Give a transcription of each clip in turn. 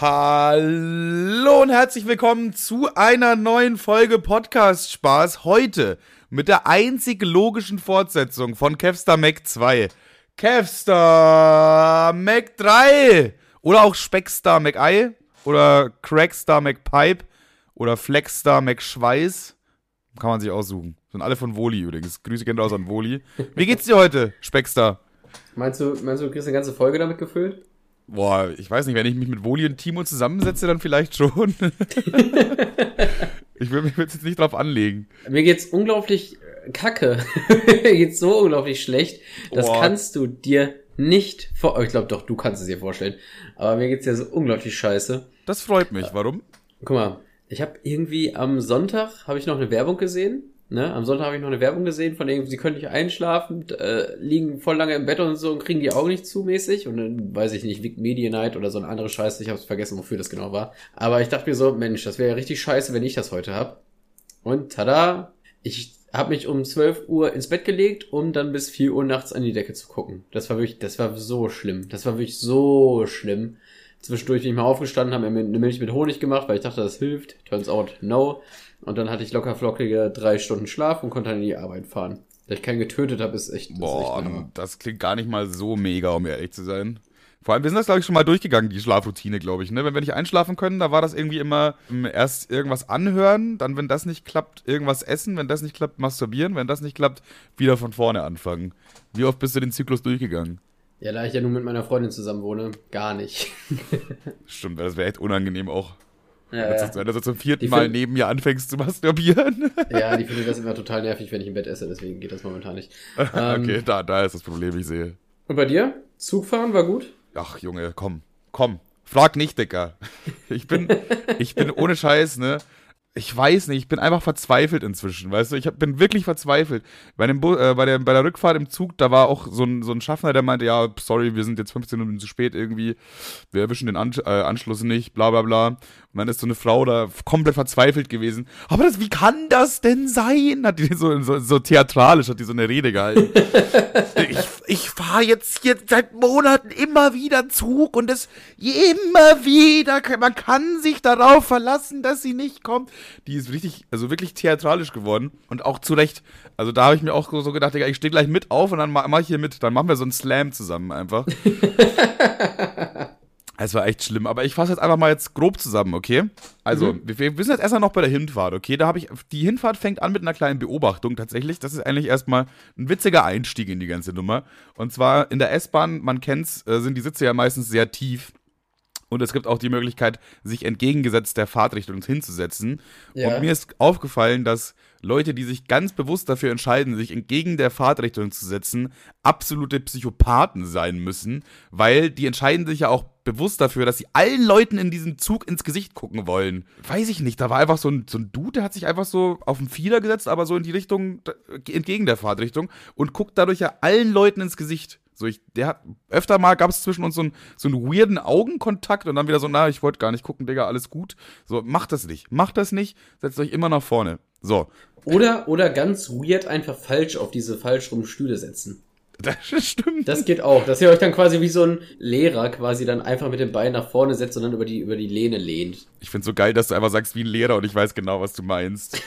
Hallo und herzlich willkommen zu einer neuen Folge Podcast Spaß. Heute mit der einzig logischen Fortsetzung von Kevstar Mac 2. Kevstar Mac 3 oder auch Speckstar Mac Ei oder Crackstar Mac Pipe oder Flexstar Mac Schweiß. Kann man sich aussuchen. Sind alle von Woli übrigens. Grüße gehen raus an Woli. Wie geht's dir heute, Speckstar? Meinst du, meinst du, du kriegst eine ganze Folge damit gefüllt? Boah, ich weiß nicht, wenn ich mich mit Woli und Timo zusammensetze, dann vielleicht schon. ich will mich jetzt nicht drauf anlegen. Mir geht's unglaublich äh, kacke. Mir geht's so unglaublich schlecht. Das Boah. kannst du dir nicht vor. Ich glaube doch, du kannst es dir vorstellen. Aber mir geht's ja so unglaublich scheiße. Das freut mich. Warum? Guck mal, ich habe irgendwie am Sonntag habe ich noch eine Werbung gesehen. Ne? Am Sonntag habe ich noch eine Werbung gesehen von irgendwie, sie können nicht einschlafen, äh, liegen voll lange im Bett und so und kriegen die Augen nicht zu mäßig. Und dann weiß ich nicht, Vic Media Night oder so eine andere Scheiße. Ich habe vergessen, wofür das genau war. Aber ich dachte mir so, Mensch, das wäre ja richtig scheiße, wenn ich das heute hab. Und tada, ich habe mich um 12 Uhr ins Bett gelegt, um dann bis 4 Uhr nachts an die Decke zu gucken. Das war wirklich, das war so schlimm. Das war wirklich so schlimm. Zwischendurch bin ich mal aufgestanden, habe mir eine Milch mit Honig gemacht, weil ich dachte, das hilft. Turns out, no. Und dann hatte ich locker flockige drei Stunden Schlaf und konnte dann in die Arbeit fahren. Dass ich keinen getötet habe, ist echt, das ist Boah, echt das klingt gar nicht mal so mega, um ehrlich zu sein. Vor allem, wir sind das, glaube ich, schon mal durchgegangen, die Schlafroutine, glaube ich. Ne? Wenn wir nicht einschlafen können, da war das irgendwie immer ähm, erst irgendwas anhören, dann, wenn das nicht klappt, irgendwas essen, wenn das nicht klappt, masturbieren, wenn das nicht klappt, wieder von vorne anfangen. Wie oft bist du den Zyklus durchgegangen? Ja, da ich ja nur mit meiner Freundin zusammen wohne, gar nicht. Stimmt, das wäre echt unangenehm auch. Ja, Wenn du- Wenn du so zum vierten Die Mal find- neben mir anfängst zu masturbieren. ja, die findet das immer total nervig, wenn ich im Bett esse, deswegen geht das momentan nicht. Ähm, okay, da, da ist das Problem, ich sehe. Und bei dir? Zugfahren war gut? Ach, Junge, komm, komm. Frag nicht, Dicker. Ich bin, ich bin ohne Scheiß, ne? Ich weiß nicht, ich bin einfach verzweifelt inzwischen, weißt du? Ich hab, bin wirklich verzweifelt. Bei, dem Bu äh, bei, der, bei der Rückfahrt im Zug, da war auch so ein, so ein Schaffner, der meinte, ja, sorry, wir sind jetzt 15 Minuten zu spät irgendwie, wir erwischen den An äh, Anschluss nicht, bla bla bla. Und dann ist so eine Frau da komplett verzweifelt gewesen. Aber das, wie kann das denn sein? Hat die so, so, so theatralisch, hat die so eine Rede gehalten ich, ich fahre jetzt hier seit Monaten immer wieder Zug und es immer wieder, man kann sich darauf verlassen, dass sie nicht kommt. Die ist richtig, also wirklich theatralisch geworden und auch zu Recht. Also da habe ich mir auch so gedacht, ich stehe gleich mit auf und dann ma- mach ich hier mit. Dann machen wir so einen Slam zusammen einfach. Es war echt schlimm, aber ich fasse jetzt einfach mal jetzt grob zusammen, okay? Also, wir, wir sind jetzt erstmal noch bei der Hinfahrt, okay? Da habe ich, die Hinfahrt fängt an mit einer kleinen Beobachtung tatsächlich. Das ist eigentlich erstmal ein witziger Einstieg in die ganze Nummer. Und zwar in der S-Bahn, man kennt's, äh, sind die Sitze ja meistens sehr tief. Und es gibt auch die Möglichkeit, sich entgegengesetzt der Fahrtrichtung hinzusetzen. Ja. Und mir ist aufgefallen, dass Leute, die sich ganz bewusst dafür entscheiden, sich entgegen der Fahrtrichtung zu setzen, absolute Psychopathen sein müssen, weil die entscheiden sich ja auch bewusst dafür, dass sie allen Leuten in diesem Zug ins Gesicht gucken wollen. Weiß ich nicht, da war einfach so ein, so ein Dude, der hat sich einfach so auf den Fieder gesetzt, aber so in die Richtung, entgegen der Fahrtrichtung und guckt dadurch ja allen Leuten ins Gesicht. So, ich, der hat, öfter mal gab es zwischen uns so, ein, so einen weirden Augenkontakt und dann wieder so, na, ich wollte gar nicht gucken, Digga, alles gut. So, macht das nicht. Macht das nicht, setzt euch immer nach vorne. So. Oder, oder ganz weird einfach falsch auf diese falsch rum Stühle setzen. Das stimmt. Das geht auch, dass ihr euch dann quasi wie so ein Lehrer quasi dann einfach mit dem Bein nach vorne setzt und dann über die, über die Lehne lehnt. Ich find's so geil, dass du einfach sagst wie ein Lehrer und ich weiß genau, was du meinst.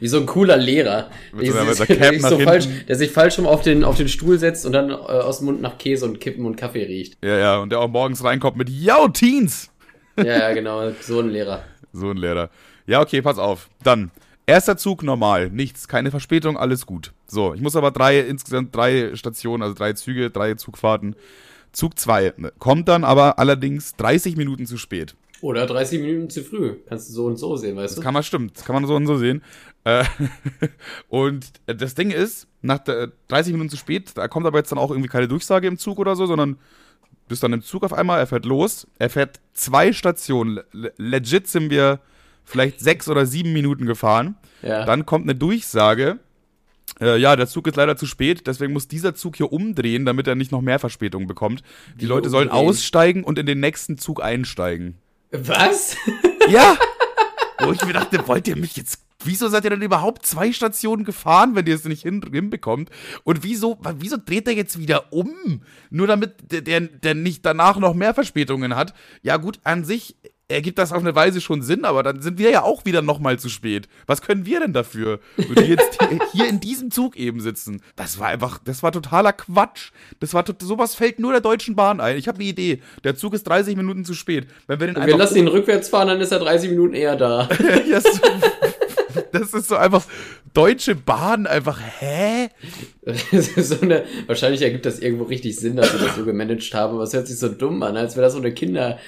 Wie so ein cooler Lehrer. Mit Der so einer- sich- der so falsch, der sich falsch rum auf den, auf den Stuhl setzt und dann äh, aus dem Mund nach Käse und Kippen und Kaffee riecht. ja, ja, und der auch morgens reinkommt mit Yo, Teens! Ja, ja, genau, so ein Lehrer. So ein Lehrer. Ja, okay, pass auf. Dann. Erster Zug normal, nichts, keine Verspätung, alles gut. So, ich muss aber drei, insgesamt drei Stationen, also drei Züge, drei Zugfahrten. Zug 2 kommt dann aber allerdings 30 Minuten zu spät. Oder 30 Minuten zu früh. Kannst du so und so sehen, weißt Das du? kann man stimmt, das kann man so und so sehen. Äh, und das Ding ist, nach der 30 Minuten zu spät, da kommt aber jetzt dann auch irgendwie keine Durchsage im Zug oder so, sondern du bist dann im Zug auf einmal, er fährt los, er fährt zwei Stationen, le- legit sind wir vielleicht sechs oder sieben Minuten gefahren. Ja. Dann kommt eine Durchsage, äh, ja, der Zug ist leider zu spät, deswegen muss dieser Zug hier umdrehen, damit er nicht noch mehr Verspätung bekommt. Die Wie Leute sollen umdrehen? aussteigen und in den nächsten Zug einsteigen. Was? Ja! Wo ich mir dachte, wollt ihr mich jetzt Wieso seid ihr denn überhaupt zwei Stationen gefahren, wenn ihr es nicht hin, hinbekommt? Und wieso, wieso dreht er jetzt wieder um? Nur damit der, der, der nicht danach noch mehr Verspätungen hat. Ja, gut, an sich ergibt das auf eine Weise schon Sinn, aber dann sind wir ja auch wieder nochmal zu spät. Was können wir denn dafür? Und die jetzt hier in diesem Zug eben sitzen. Das war einfach, das war totaler Quatsch. Das war sowas fällt nur der Deutschen Bahn ein. Ich habe eine Idee. Der Zug ist 30 Minuten zu spät. Wenn wir, den wir lassen ihn rückwärts fahren, dann ist er 30 Minuten eher da. ja, so, das ist so einfach Deutsche Bahn einfach, hä? so eine, wahrscheinlich ergibt das irgendwo richtig Sinn, dass sie das so gemanagt haben, aber es hört sich so dumm an, als wäre das so eine Kinder,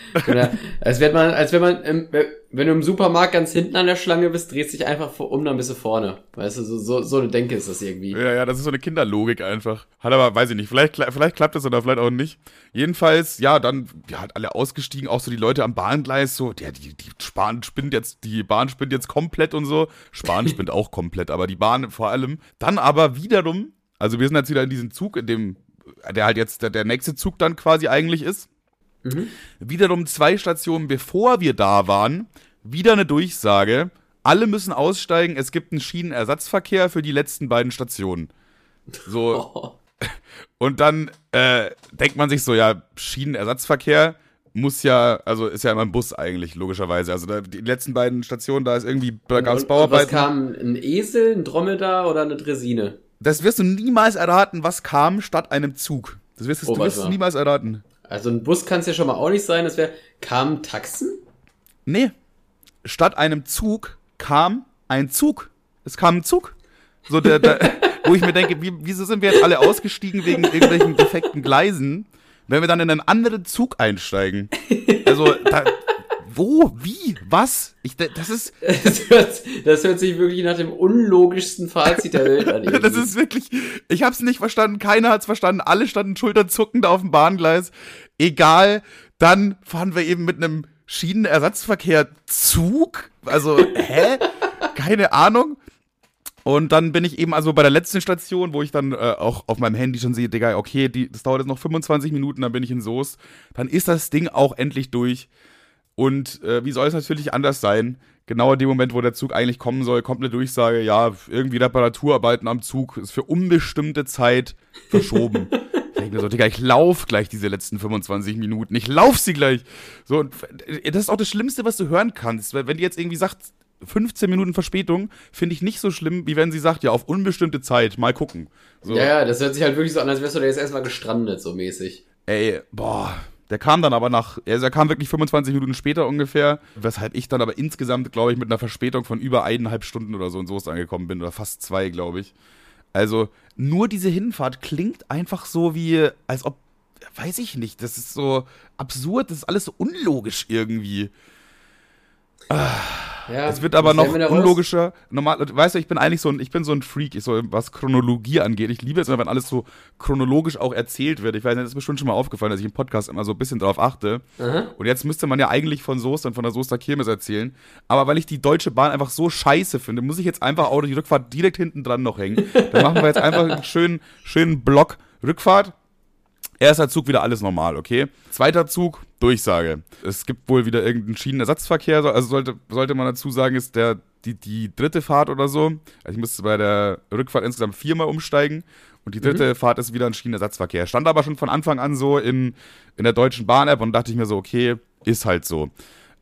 als wäre man, als wenn man, im, wenn du im Supermarkt ganz hinten an der Schlange bist, drehst dich einfach um, dann bist du vorne. Weißt du, so, so, so eine Denke ist das irgendwie. Ja, ja, das ist so eine Kinderlogik einfach. Hat aber, weiß ich nicht, vielleicht, vielleicht klappt das oder vielleicht auch nicht. Jedenfalls, ja, dann, ja, hat alle ausgestiegen, auch so die Leute am Bahngleis, so, ja, die, die Spahn spinnt jetzt, die Bahn spinnt jetzt komplett und so. Spahn spinnt auch komplett, aber die Bahn vor allem. Dann aber wiederum, also wir sind jetzt wieder in diesem Zug, in dem, der halt jetzt der, der nächste Zug dann quasi eigentlich ist. Mhm. Wiederum zwei Stationen bevor wir da waren, wieder eine Durchsage. Alle müssen aussteigen, es gibt einen Schienenersatzverkehr für die letzten beiden Stationen. So. Oh. Und dann äh, denkt man sich so, ja, Schienenersatzverkehr muss ja, also ist ja immer ein Bus eigentlich, logischerweise. Also da, die letzten beiden Stationen, da ist irgendwie, da gab es Bauarbeiten. Was kam, ein Esel, ein Dromedar oder eine Dresine? Das wirst du niemals erraten, was kam statt einem Zug. Das wirst, oh, du wirst niemals erraten. Also ein Bus kann es ja schon mal auch nicht sein. Das wäre, kamen Taxen? Nee. Statt einem Zug kam ein Zug. Es kam ein Zug. So der, der wo ich mir denke, wie, wieso sind wir jetzt alle ausgestiegen wegen irgendwelchen defekten Gleisen? Wenn wir dann in einen anderen Zug einsteigen. Also, da, wo, wie, was? Ich, das ist. Das hört, das hört sich wirklich nach dem unlogischsten Fazit der Welt an. das ist wirklich. Ich hab's nicht verstanden, keiner hat's verstanden, alle standen schulterzuckend auf dem Bahngleis. Egal, dann fahren wir eben mit einem Schienenersatzverkehr Zug. Also, hä? Keine Ahnung. Und dann bin ich eben also bei der letzten Station, wo ich dann äh, auch auf meinem Handy schon sehe, Digga, okay, die, das dauert jetzt noch 25 Minuten, dann bin ich in Soest. Dann ist das Ding auch endlich durch. Und äh, wie soll es natürlich anders sein? Genau in dem Moment, wo der Zug eigentlich kommen soll, kommt eine Durchsage, ja, irgendwie Reparaturarbeiten am Zug ist für unbestimmte Zeit verschoben. ich denke mir so, Digga, ich lauf gleich diese letzten 25 Minuten. Ich lauf sie gleich. So, und äh, das ist auch das Schlimmste, was du hören kannst. Wenn die jetzt irgendwie sagt, 15 Minuten Verspätung finde ich nicht so schlimm, wie wenn sie sagt, ja, auf unbestimmte Zeit, mal gucken. So. Ja, ja, das hört sich halt wirklich so an, als wärst du da jetzt erstmal gestrandet, so mäßig. Ey, boah. Der kam dann aber nach, also er kam wirklich 25 Minuten später ungefähr, weshalb ich dann aber insgesamt, glaube ich, mit einer Verspätung von über eineinhalb Stunden oder so in Soest angekommen bin, oder fast zwei, glaube ich. Also, nur diese Hinfahrt klingt einfach so wie, als ob, weiß ich nicht, das ist so absurd, das ist alles so unlogisch irgendwie. Ah. Ja, es wird aber noch unlogischer. Normal, weißt du, ich bin eigentlich so ein, ich bin so ein Freak, ich so, was Chronologie angeht. Ich liebe es, wenn alles so chronologisch auch erzählt wird. Ich weiß nicht, das ist mir schon schon mal aufgefallen, dass ich im Podcast immer so ein bisschen drauf achte. Mhm. Und jetzt müsste man ja eigentlich von Soest und von der Soester Kirmes erzählen. Aber weil ich die Deutsche Bahn einfach so scheiße finde, muss ich jetzt einfach auch die Rückfahrt direkt hinten dran noch hängen. Dann machen wir jetzt einfach einen schönen, schönen Block Rückfahrt Erster Zug wieder alles normal, okay? Zweiter Zug, Durchsage. Es gibt wohl wieder irgendeinen Schienenersatzverkehr, also sollte, sollte man dazu sagen, ist der, die, die dritte Fahrt oder so. Also ich musste bei der Rückfahrt insgesamt viermal umsteigen und die dritte mhm. Fahrt ist wieder ein Schienenersatzverkehr. Stand aber schon von Anfang an so in, in der deutschen Bahn-App und dachte ich mir so, okay, ist halt so.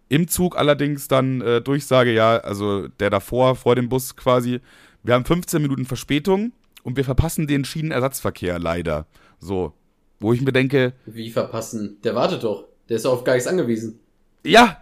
Im Zug allerdings dann äh, Durchsage, ja, also der davor, vor dem Bus quasi, wir haben 15 Minuten Verspätung und wir verpassen den Schienenersatzverkehr leider. So, wo ich mir denke. Wie verpassen? Der wartet doch. Der ist doch auf gar nichts angewiesen. Ja,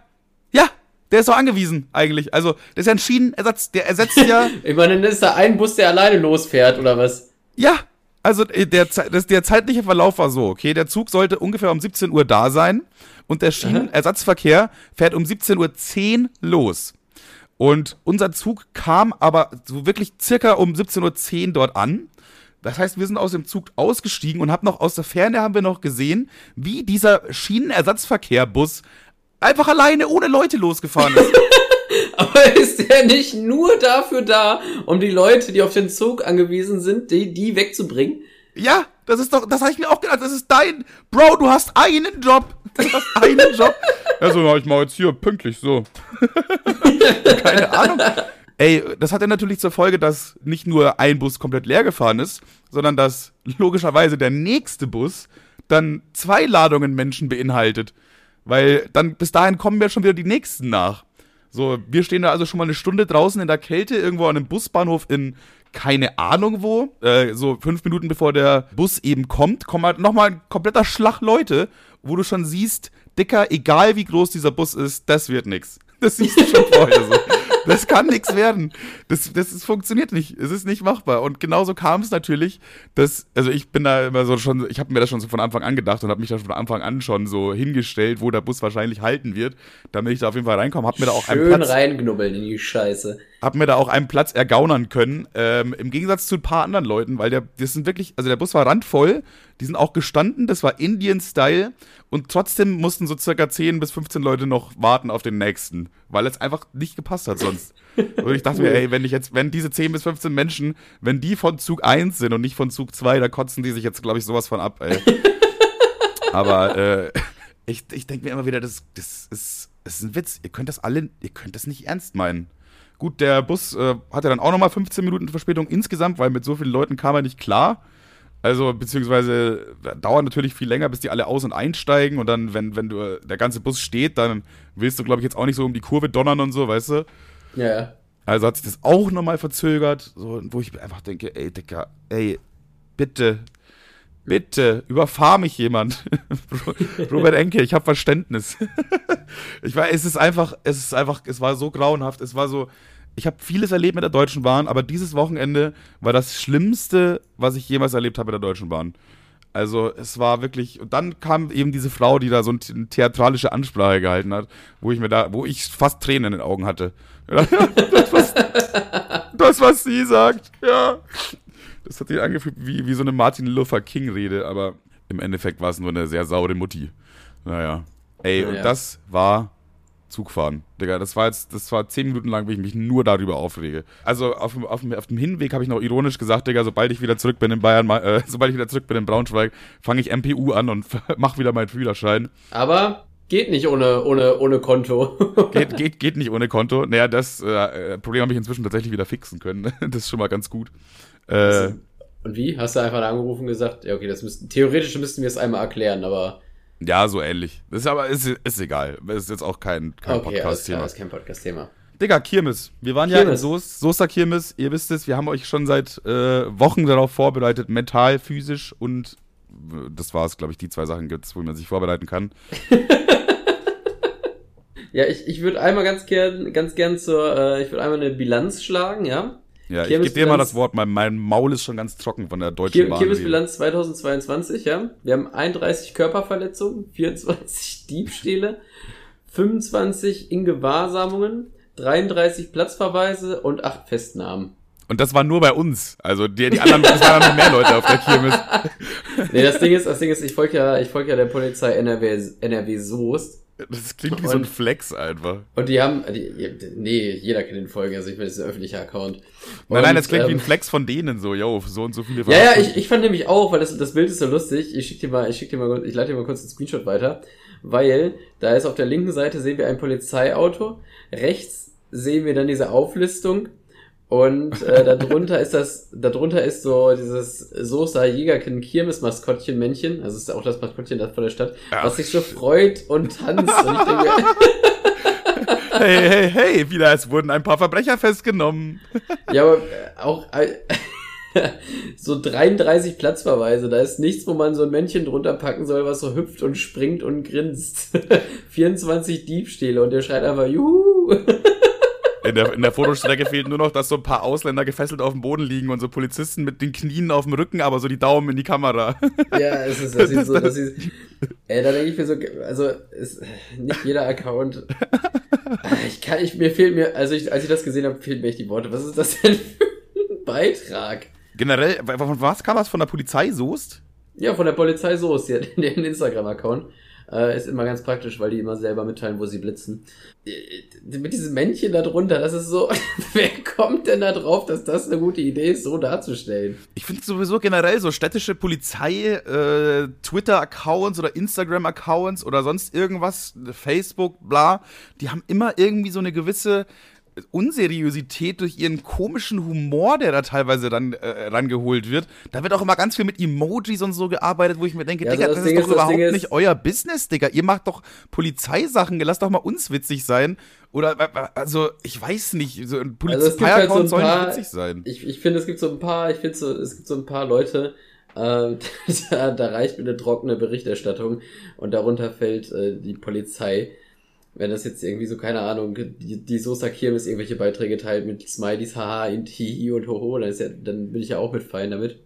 ja, der ist doch angewiesen, eigentlich. Also, das ist ja ein Schienenersatz, der ersetzt ja. ich meine, dann ist da ein Bus, der alleine losfährt, oder was? Ja, also äh, der, das, der zeitliche Verlauf war so, okay, der Zug sollte ungefähr um 17 Uhr da sein und der Schienenersatzverkehr fährt um 17.10 Uhr los. Und unser Zug kam aber so wirklich circa um 17.10 Uhr dort an. Das heißt, wir sind aus dem Zug ausgestiegen und haben noch aus der Ferne haben wir noch gesehen, wie dieser Schienenersatzverkehrbus einfach alleine ohne Leute losgefahren ist. Aber ist der nicht nur dafür da, um die Leute, die auf den Zug angewiesen sind, die, die wegzubringen? Ja, das ist doch, das habe ich mir auch gedacht, das ist dein, Bro, du hast einen Job. Du hast einen Job. Ja, so, ich mache jetzt hier pünktlich, so. Keine Ahnung. Ey, das hat ja natürlich zur Folge, dass nicht nur ein Bus komplett leer gefahren ist, sondern dass logischerweise der nächste Bus dann zwei Ladungen Menschen beinhaltet. Weil dann bis dahin kommen ja schon wieder die nächsten nach. So, wir stehen da also schon mal eine Stunde draußen in der Kälte, irgendwo an einem Busbahnhof in keine Ahnung wo. Äh, so fünf Minuten bevor der Bus eben kommt, kommt halt nochmal ein kompletter Schlag Leute, wo du schon siehst, Dicker, egal wie groß dieser Bus ist, das wird nix. Das siehst du schon vorher so. Das kann nichts werden. Das, das ist, funktioniert nicht. Es ist nicht machbar. Und genauso kam es natürlich, dass, also ich bin da immer so schon, ich habe mir das schon so von Anfang an gedacht und habe mich da von Anfang an schon so hingestellt, wo der Bus wahrscheinlich halten wird, damit ich da auf jeden Fall reinkomme. Hab mir da auch Schön einen Platz, reinknubbeln in die Scheiße. Hab mir da auch einen Platz ergaunern können. Ähm, Im Gegensatz zu ein paar anderen Leuten, weil der, das sind wirklich, also der Bus war randvoll, die sind auch gestanden, das war Indian-Style und trotzdem mussten so circa 10 bis 15 Leute noch warten auf den nächsten, weil es einfach nicht gepasst hat sonst. Und ich dachte mir, ey, wenn ich jetzt, wenn diese 10 bis 15 Menschen, wenn die von Zug 1 sind und nicht von Zug 2, da kotzen die sich jetzt, glaube ich, sowas von ab, ey. Aber äh, ich, ich denke mir immer wieder, das, das, ist, das ist ein Witz. Ihr könnt das alle, ihr könnt das nicht ernst meinen. Gut, der Bus äh, hatte dann auch nochmal 15 Minuten Verspätung insgesamt, weil mit so vielen Leuten kam er nicht klar. Also, beziehungsweise dauert natürlich viel länger, bis die alle aus- und einsteigen. Und dann, wenn, wenn du, der ganze Bus steht, dann willst du, glaube ich, jetzt auch nicht so um die Kurve donnern und so, weißt du? Ja, ja. Also hat sich das auch nochmal verzögert, so, wo ich einfach denke, ey, Dicker, ey, bitte, bitte, überfahr mich jemand. Robert Enke, ich habe Verständnis. ich weiß, es ist einfach, es ist einfach, es war so grauenhaft, es war so, ich habe vieles erlebt mit der Deutschen Bahn, aber dieses Wochenende war das Schlimmste, was ich jemals erlebt habe mit der Deutschen Bahn. Also es war wirklich, und dann kam eben diese Frau, die da so eine theatralische Ansprache gehalten hat, wo ich mir da, wo ich fast Tränen in den Augen hatte. das, was, das, was sie sagt, ja. Das hat sich angefühlt wie, wie so eine Martin Luther King-Rede, aber im Endeffekt war es nur eine sehr saure Mutti. Naja. Ey, und das war Zug fahren. Digga, das war jetzt, das war zehn Minuten lang, wie ich mich nur darüber aufrege. Also auf, auf, auf dem Hinweg habe ich noch ironisch gesagt, Digga, sobald ich wieder zurück bin in Bayern, äh, sobald ich wieder zurück bin in Braunschweig, fange ich MPU an und mach wieder meinen Fühlerschein. Aber geht nicht ohne, ohne, ohne Konto. geht, geht, geht nicht ohne Konto. Naja, das äh, Problem habe ich inzwischen tatsächlich wieder fixen können. das ist schon mal ganz gut. Äh, und wie? Hast du einfach angerufen und gesagt, ja, okay, das müssten, theoretisch müssten wir es einmal erklären, aber ja, so ähnlich. Ist aber ist, ist egal. Ist jetzt auch kein, kein okay, Podcast-Thema. Ist kein Podcast-Thema. Digga, Kirmes. Wir waren Kirmes. ja in Soest, Soester Kirmes. Ihr wisst es, wir haben euch schon seit äh, Wochen darauf vorbereitet, mental, physisch und äh, das war es, glaube ich, die zwei Sachen gibt es, wo man sich vorbereiten kann. ja, ich, ich würde einmal ganz gern, ganz gern zur, äh, ich würde einmal eine Bilanz schlagen, ja. Ja, ich gebe dir mal das Wort. Mein, mein Maul ist schon ganz trocken von der deutschen Bahn. Kirmesbilanz 2022, ja. Wir haben 31 Körperverletzungen, 24 Diebstähle, 25 Ingewahrsamungen, 33 Platzverweise und 8 Festnahmen. Und das war nur bei uns. Also die, die anderen, es waren noch mehr Leute auf der Kirmes. nee, das Ding ist, das Ding ist, ich folge ja, ich folge ja der Polizei NRW, NRW Soest. Das klingt wie und, so ein Flex einfach. Und die haben, die, nee, jeder kennt den Folgen, also ich meine, das ist ein öffentlicher Account. Und, nein, nein, das klingt ähm, wie ein ähm, Flex von denen so, yo, so und so viele Ja, ja, ich, ich fand nämlich auch, weil das, das Bild ist so lustig, ich schick dir mal, ich schick dir mal, ich leite dir mal kurz einen Screenshot weiter, weil da ist auf der linken Seite sehen wir ein Polizeiauto, rechts sehen wir dann diese Auflistung und äh, darunter ist das, darunter ist so dieses Soßer Jägerkind Kirmes Maskottchen Männchen, also ist auch das Maskottchen das von der Stadt, Ach. was sich so freut und tanzt. und ich denke, hey, hey, hey, wieder, es wurden ein paar Verbrecher festgenommen. ja, aber äh, auch äh, so 33 Platzverweise, da ist nichts, wo man so ein Männchen drunter packen soll, was so hüpft und springt und grinst. 24 Diebstähle und der schreit einfach, juhu. In der, in der Fotostrecke fehlt nur noch, dass so ein paar Ausländer gefesselt auf dem Boden liegen und so Polizisten mit den Knien auf dem Rücken, aber so die Daumen in die Kamera. Ja, es ist, das sieht so, das sieht, ey, da denke ich mir so, also, ist nicht jeder Account. Ich kann, ich, mir fehlt mir, also ich, als ich das gesehen habe, fehlen mir echt die Worte. Was ist das denn für ein Beitrag? Generell, von was kam das? Von der Polizei Soest? Ja, von der Polizei Soest, ja, den Instagram-Account. Äh, ist immer ganz praktisch, weil die immer selber mitteilen, wo sie blitzen. Äh, mit diesem Männchen da drunter, das ist so, wer kommt denn da drauf, dass das eine gute Idee ist, so darzustellen? Ich finde sowieso generell so städtische Polizei, äh, Twitter-Accounts oder Instagram-Accounts oder sonst irgendwas, Facebook, bla, die haben immer irgendwie so eine gewisse Unseriosität durch ihren komischen Humor, der da teilweise dann äh, rangeholt wird. Da wird auch immer ganz viel mit Emojis und so gearbeitet, wo ich mir denke, ja, Digga, das, das ist doch ist, überhaupt ist, nicht euer Business, Digga. Ihr macht doch Polizeisachen, lasst doch mal uns witzig sein. Oder, also, ich weiß nicht, so ein Polizei-Account also soll nicht witzig sein. Ich, ich finde, es gibt so ein paar, ich finde so, es gibt so ein paar Leute, äh, da, da reicht mir eine trockene Berichterstattung und darunter fällt äh, die Polizei wenn das jetzt irgendwie so, keine Ahnung, die, die Sosa Kirmes irgendwelche Beiträge teilt mit Smileys, haha, Hihi und Hoho, dann, ist ja, dann bin ich ja auch mit fein damit.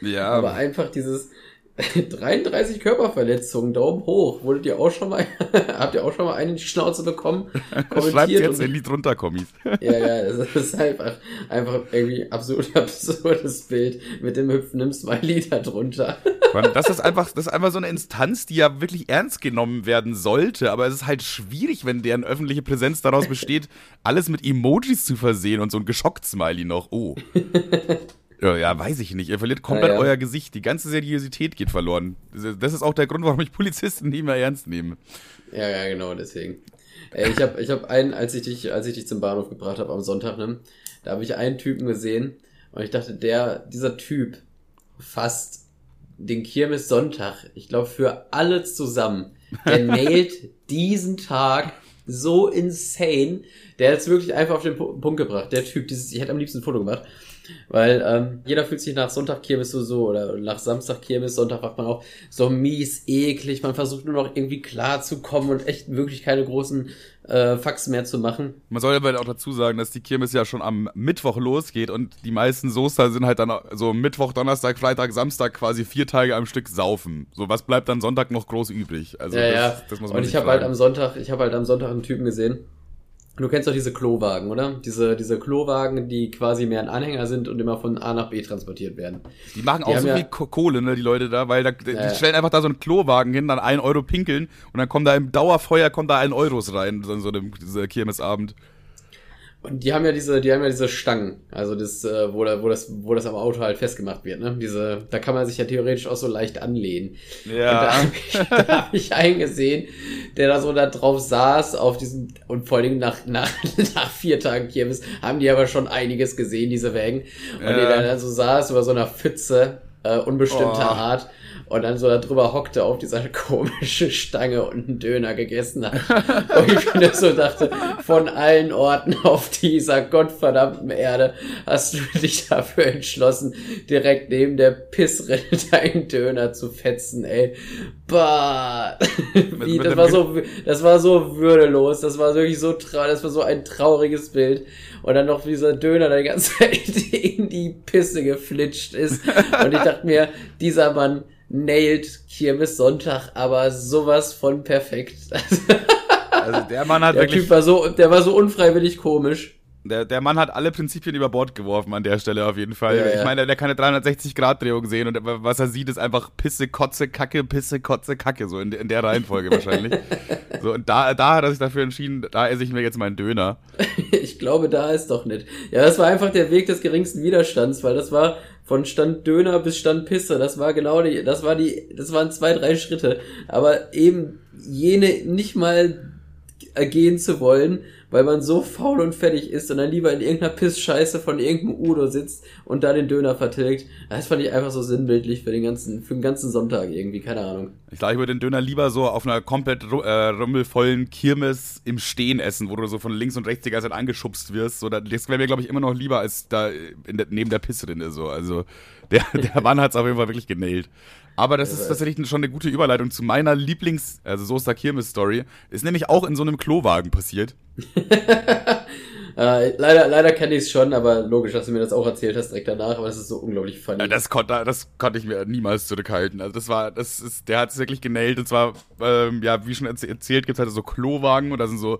Ja. Aber einfach dieses, 33 Körperverletzungen, Daumen hoch. Wurdet ihr auch schon mal, habt ihr auch schon mal einen in die Schnauze bekommen? Schreibt jetzt in die drunter Kommis. ja, ja, das ist einfach, einfach irgendwie absolut absurdes Bild mit dem hüpfenden Smiley da drunter. das ist einfach, das ist einfach so eine Instanz, die ja wirklich ernst genommen werden sollte, aber es ist halt schwierig, wenn deren öffentliche Präsenz daraus besteht, alles mit Emojis zu versehen und so ein geschockt Smiley noch. Oh. Ja, ja, weiß ich nicht. Ihr verliert komplett ja, ja. euer Gesicht. Die ganze Seriosität geht verloren. Das ist auch der Grund, warum ich Polizisten nie mehr ernst nehme. Ja, ja, genau, deswegen. Ey, ich habe ich hab einen, als ich dich, als ich dich zum Bahnhof gebracht habe am Sonntag, ne, da habe ich einen Typen gesehen und ich dachte, der, dieser Typ fasst den Kirmes Sonntag, ich glaube, für alle zusammen. Der nailt diesen Tag so insane. Der hat es wirklich einfach auf den Punkt gebracht. Der Typ, dieses, ich hätte am liebsten ein Foto gemacht. Weil ähm, jeder fühlt sich nach Sonntag Kirmes so, so oder nach Samstag Kirmes, Sonntag wacht man auch so mies, eklig. Man versucht nur noch irgendwie klar zu kommen und echt wirklich keine großen äh, Faxen mehr zu machen. Man soll aber auch dazu sagen, dass die Kirmes ja schon am Mittwoch losgeht und die meisten Soester sind halt dann so Mittwoch, Donnerstag, Freitag, Samstag quasi vier Tage am Stück saufen. So was bleibt dann Sonntag noch groß übrig. Also ja, das, ja. das muss man Und ich habe halt am Sonntag, ich habe halt am Sonntag einen Typen gesehen Du kennst doch diese Klowagen, oder? Diese, diese Klowagen, die quasi mehr ein Anhänger sind und immer von A nach B transportiert werden. Die machen auch die so viel ja, Kohle, ne, die Leute da, weil da, die äh, stellen einfach da so einen Klowagen hin, dann ein Euro pinkeln und dann kommt da im Dauerfeuer kommt da ein Euros rein, so, einem dieser Kirmesabend. Und die haben ja diese, die haben ja diese Stangen, also das, äh, wo, da, wo das, wo das am Auto halt festgemacht wird, ne? Diese, da kann man sich ja theoretisch auch so leicht anlehnen. Ja. Und da habe ich, hab ich einen gesehen, der da so da drauf saß, auf diesem, und vor allem nach, nach, nach vier Tagen Kirmes haben die aber schon einiges gesehen, diese Wägen. Und ja. der da so saß über so einer Pfütze, äh, unbestimmter oh. Art und dann so da drüber hockte auf dieser komische Stange und einen Döner gegessen hat. und ich mir so dachte, von allen Orten auf dieser gottverdammten Erde hast du dich dafür entschlossen, direkt neben der Pissrinne deinen Döner zu fetzen, ey. Bah. Wie, das war so, das war so würdelos, das war wirklich so traurig, das war so ein trauriges Bild. Und dann noch dieser Döner da die ganze Zeit in die Pisse geflitscht ist. Und ich dachte mir, dieser Mann, nailed Kirmes Sonntag, aber sowas von perfekt. Also der Mann hat der wirklich. Typ war so, der war so unfreiwillig komisch. Der, der Mann hat alle Prinzipien über Bord geworfen an der Stelle auf jeden Fall. Ja, ich ja. meine, der kann eine 360-Grad-Drehung sehen und was er sieht, ist einfach Pisse, Kotze, Kacke, Pisse, Kotze, Kacke, so in, in der Reihenfolge wahrscheinlich. so, und da, da hat er sich dafür entschieden, da esse ich mir jetzt meinen Döner. ich glaube, da ist doch nicht. Ja, das war einfach der Weg des geringsten Widerstands, weil das war von Stand Döner bis Stand Pisse. Das war genau die, das war die, das waren zwei, drei Schritte. Aber eben jene nicht mal ergehen zu wollen weil man so faul und fertig ist und dann lieber in irgendeiner Pissscheiße von irgendeinem Udo sitzt und da den Döner vertilgt. Das fand ich einfach so sinnbildlich für den ganzen, für den ganzen Sonntag irgendwie, keine Ahnung. Ich glaube, ich würde den Döner lieber so auf einer komplett äh, rummelvollen Kirmes im Stehen essen, wo du so von links und rechts die ganze Zeit angeschubst wirst. So, das wäre mir, glaube ich, immer noch lieber als da der, neben der Pisse drin ist. So. Also der, der Mann hat es auf jeden Fall wirklich genailt. Aber das ist tatsächlich schon eine gute Überleitung zu meiner Lieblings-, also Soester Kirmes-Story. Ist nämlich auch in so einem Klowagen passiert. äh, leider leider kenne ich es schon, aber logisch, dass du mir das auch erzählt hast direkt danach, aber das ist so unglaublich funny. Das konnte, das konnte ich mir niemals zurückhalten. Also das war, das ist, der hat es wirklich genailt. Und zwar, ähm, ja, wie schon erzählt, gibt es halt so Klowagen und da sind so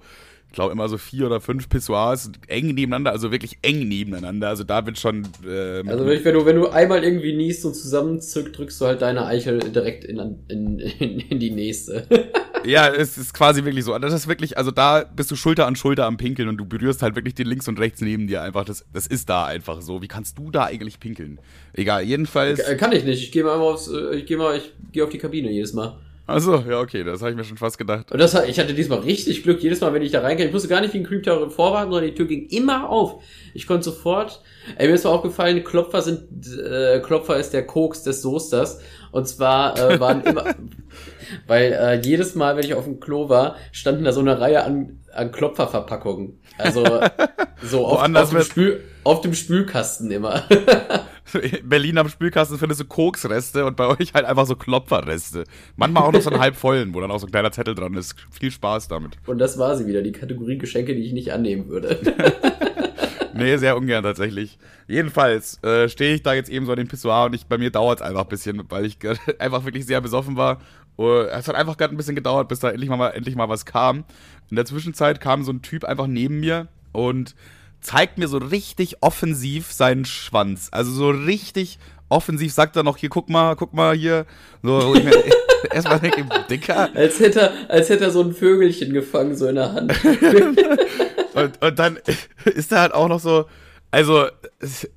ich glaube, immer so vier oder fünf Pissoirs eng nebeneinander, also wirklich eng nebeneinander. Also da wird schon. Äh, also wenn du, wenn du einmal irgendwie niest und zusammenzückst, drückst du halt deine Eichel direkt in, in, in, in die nächste. ja, es ist quasi wirklich so. Das ist wirklich, also da bist du Schulter an Schulter am Pinkeln und du berührst halt wirklich den links und rechts neben dir einfach. Das, das ist da einfach so. Wie kannst du da eigentlich pinkeln? Egal, jedenfalls. Kann ich nicht. Ich gehe mal aufs, äh, ich gehe mal, ich gehe auf die Kabine jedes Mal. Also, ja, okay, das habe ich mir schon fast gedacht. Und das, ich hatte diesmal richtig Glück. Jedes Mal, wenn ich da reinkam, ich wusste gar nicht, wie ein Creep Tower vorwarten, sondern die Tür ging immer auf. Ich konnte sofort, ey, mir ist mal aufgefallen, Klopfer sind, äh, Klopfer ist der Koks des Soesters. Und zwar äh, waren immer, weil äh, jedes Mal, wenn ich auf dem Klo war, standen da so eine Reihe an, an Klopferverpackungen. Also so auf, auf, dem Spül, auf dem Spülkasten immer. Berlin am Spülkasten findest du Koksreste und bei euch halt einfach so Klopferreste. Manchmal auch noch so einen halb vollen, wo dann auch so ein kleiner Zettel dran ist. Viel Spaß damit. Und das war sie wieder, die Kategorie Geschenke, die ich nicht annehmen würde. nee, sehr ungern tatsächlich. Jedenfalls äh, stehe ich da jetzt eben so in dem Pissoir und ich, bei mir dauert es einfach ein bisschen, weil ich einfach wirklich sehr besoffen war. Uh, es hat einfach gerade ein bisschen gedauert, bis da endlich mal, endlich mal was kam. In der Zwischenzeit kam so ein Typ einfach neben mir und zeigt mir so richtig offensiv seinen Schwanz. Also so richtig offensiv sagt er noch, hier, guck mal, guck mal hier. So, ich mir erstmal denke, Dicker. Als hätte, er, als hätte er so ein Vögelchen gefangen, so in der Hand. und, und dann ist er halt auch noch so, also,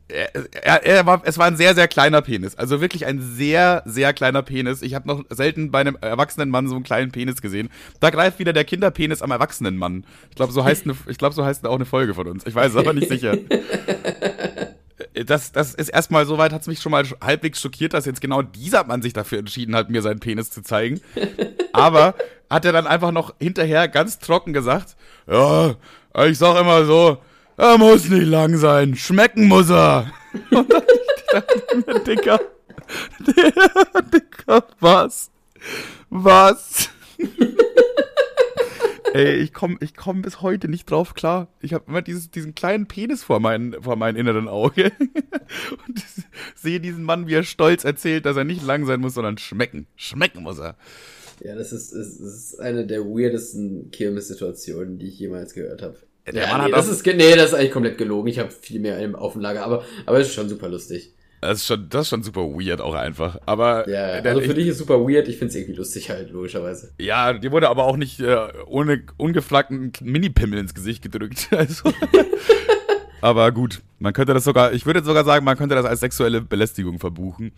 er, er war, es war ein sehr, sehr kleiner Penis. Also wirklich ein sehr, sehr kleiner Penis. Ich habe noch selten bei einem erwachsenen Mann so einen kleinen Penis gesehen. Da greift wieder der Kinderpenis am erwachsenen Mann. Ich glaube, so heißt eine, ich glaube, so heißt auch eine Folge von uns. Ich weiß es aber nicht sicher. Das, das ist erstmal soweit, hat es mich schon mal halbwegs schockiert, dass jetzt genau dieser Mann sich dafür entschieden hat, mir seinen Penis zu zeigen. Aber hat er dann einfach noch hinterher ganz trocken gesagt, ja, ich sag immer so, er muss nicht lang sein. Schmecken muss er. Und dann ich mir, Dicker, Dicker, was? Was? Ey, ich komme ich komm bis heute nicht drauf klar. Ich habe immer dieses, diesen kleinen Penis vor meinem vor mein inneren Auge und sehe diesen Mann, wie er stolz erzählt, dass er nicht lang sein muss, sondern schmecken. Schmecken muss er. Ja, das ist, ist, ist eine der weirdesten Kirmes-Situationen, die ich jemals gehört habe. Der ja, Mann nee, das ist, nee, das ist eigentlich komplett gelogen. Ich habe viel mehr auf dem Lager, aber, aber es ist schon super lustig. Das ist schon, das ist schon super weird auch einfach. Aber ja, also für ich, dich ist super weird. Ich find's irgendwie lustig halt logischerweise. Ja, dir wurde aber auch nicht äh, ohne ungeflaggten Mini-Pimmel ins Gesicht gedrückt. Also. aber gut, man könnte das sogar, ich würde sogar sagen, man könnte das als sexuelle Belästigung verbuchen.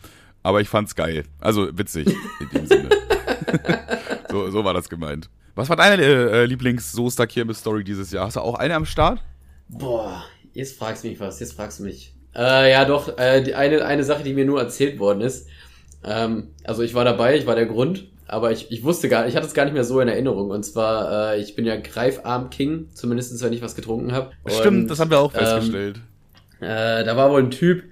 Aber ich fand's geil. Also witzig in dem Sinne. so, so war das gemeint. Was war deine äh, Lieblings-Soester-Kirmes-Story dieses Jahr? Hast du auch eine am Start? Boah, jetzt fragst du mich was, jetzt fragst du mich. Äh, ja, doch, äh, die eine, eine Sache, die mir nur erzählt worden ist. Ähm, also ich war dabei, ich war der Grund, aber ich, ich wusste gar ich hatte es gar nicht mehr so in Erinnerung. Und zwar, äh, ich bin ja Greifarm-King, zumindest wenn ich was getrunken habe. Stimmt, das haben wir auch ähm, festgestellt. Ähm, äh, da war wohl ein Typ,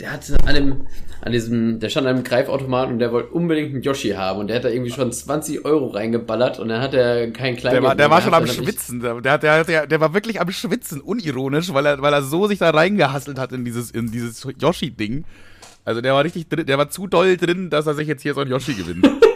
der hatte an dem, an diesem, der stand an einem Greifautomaten und der wollte unbedingt einen Yoshi haben und der hat da irgendwie schon 20 Euro reingeballert und dann hat er kein kleines. Der war, der war schon am Schwitzen, der, der, der, der war wirklich am Schwitzen, unironisch, weil er, weil er so sich da reingehasselt hat in dieses, in dieses Yoshi-Ding. Also der war richtig drin, der war zu doll drin, dass er sich jetzt hier so ein Yoshi gewinnt.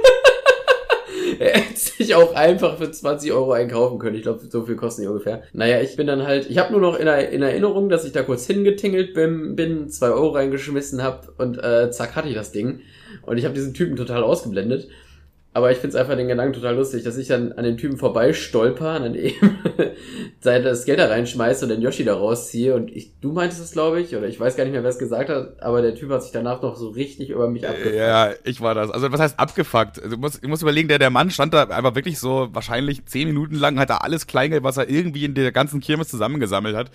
hätte sich auch einfach für 20 Euro einkaufen können. Ich glaube, so viel kosten die ungefähr. Naja, ich bin dann halt, ich habe nur noch in, in, Erinnerung, dass ich da kurz hingetingelt bin, bin 2 Euro reingeschmissen hab und äh, zack hatte ich das Ding. Und ich habe diesen Typen total ausgeblendet. Aber ich finde es einfach den Gedanken total lustig, dass ich dann an den Typen vorbeistolper und dann eben das Geld da reinschmeiße und den Yoshi da rausziehe. Und ich, du meintest es, glaube ich, oder ich weiß gar nicht mehr, wer es gesagt hat, aber der Typ hat sich danach noch so richtig über mich abgefuckt. Ja, ich war das. Also was heißt abgefuckt? Also, du musst, du musst überlegen, der, der Mann stand da einfach wirklich so wahrscheinlich zehn Minuten lang, hat da alles Kleingeld, was er irgendwie in der ganzen Kirmes zusammengesammelt hat,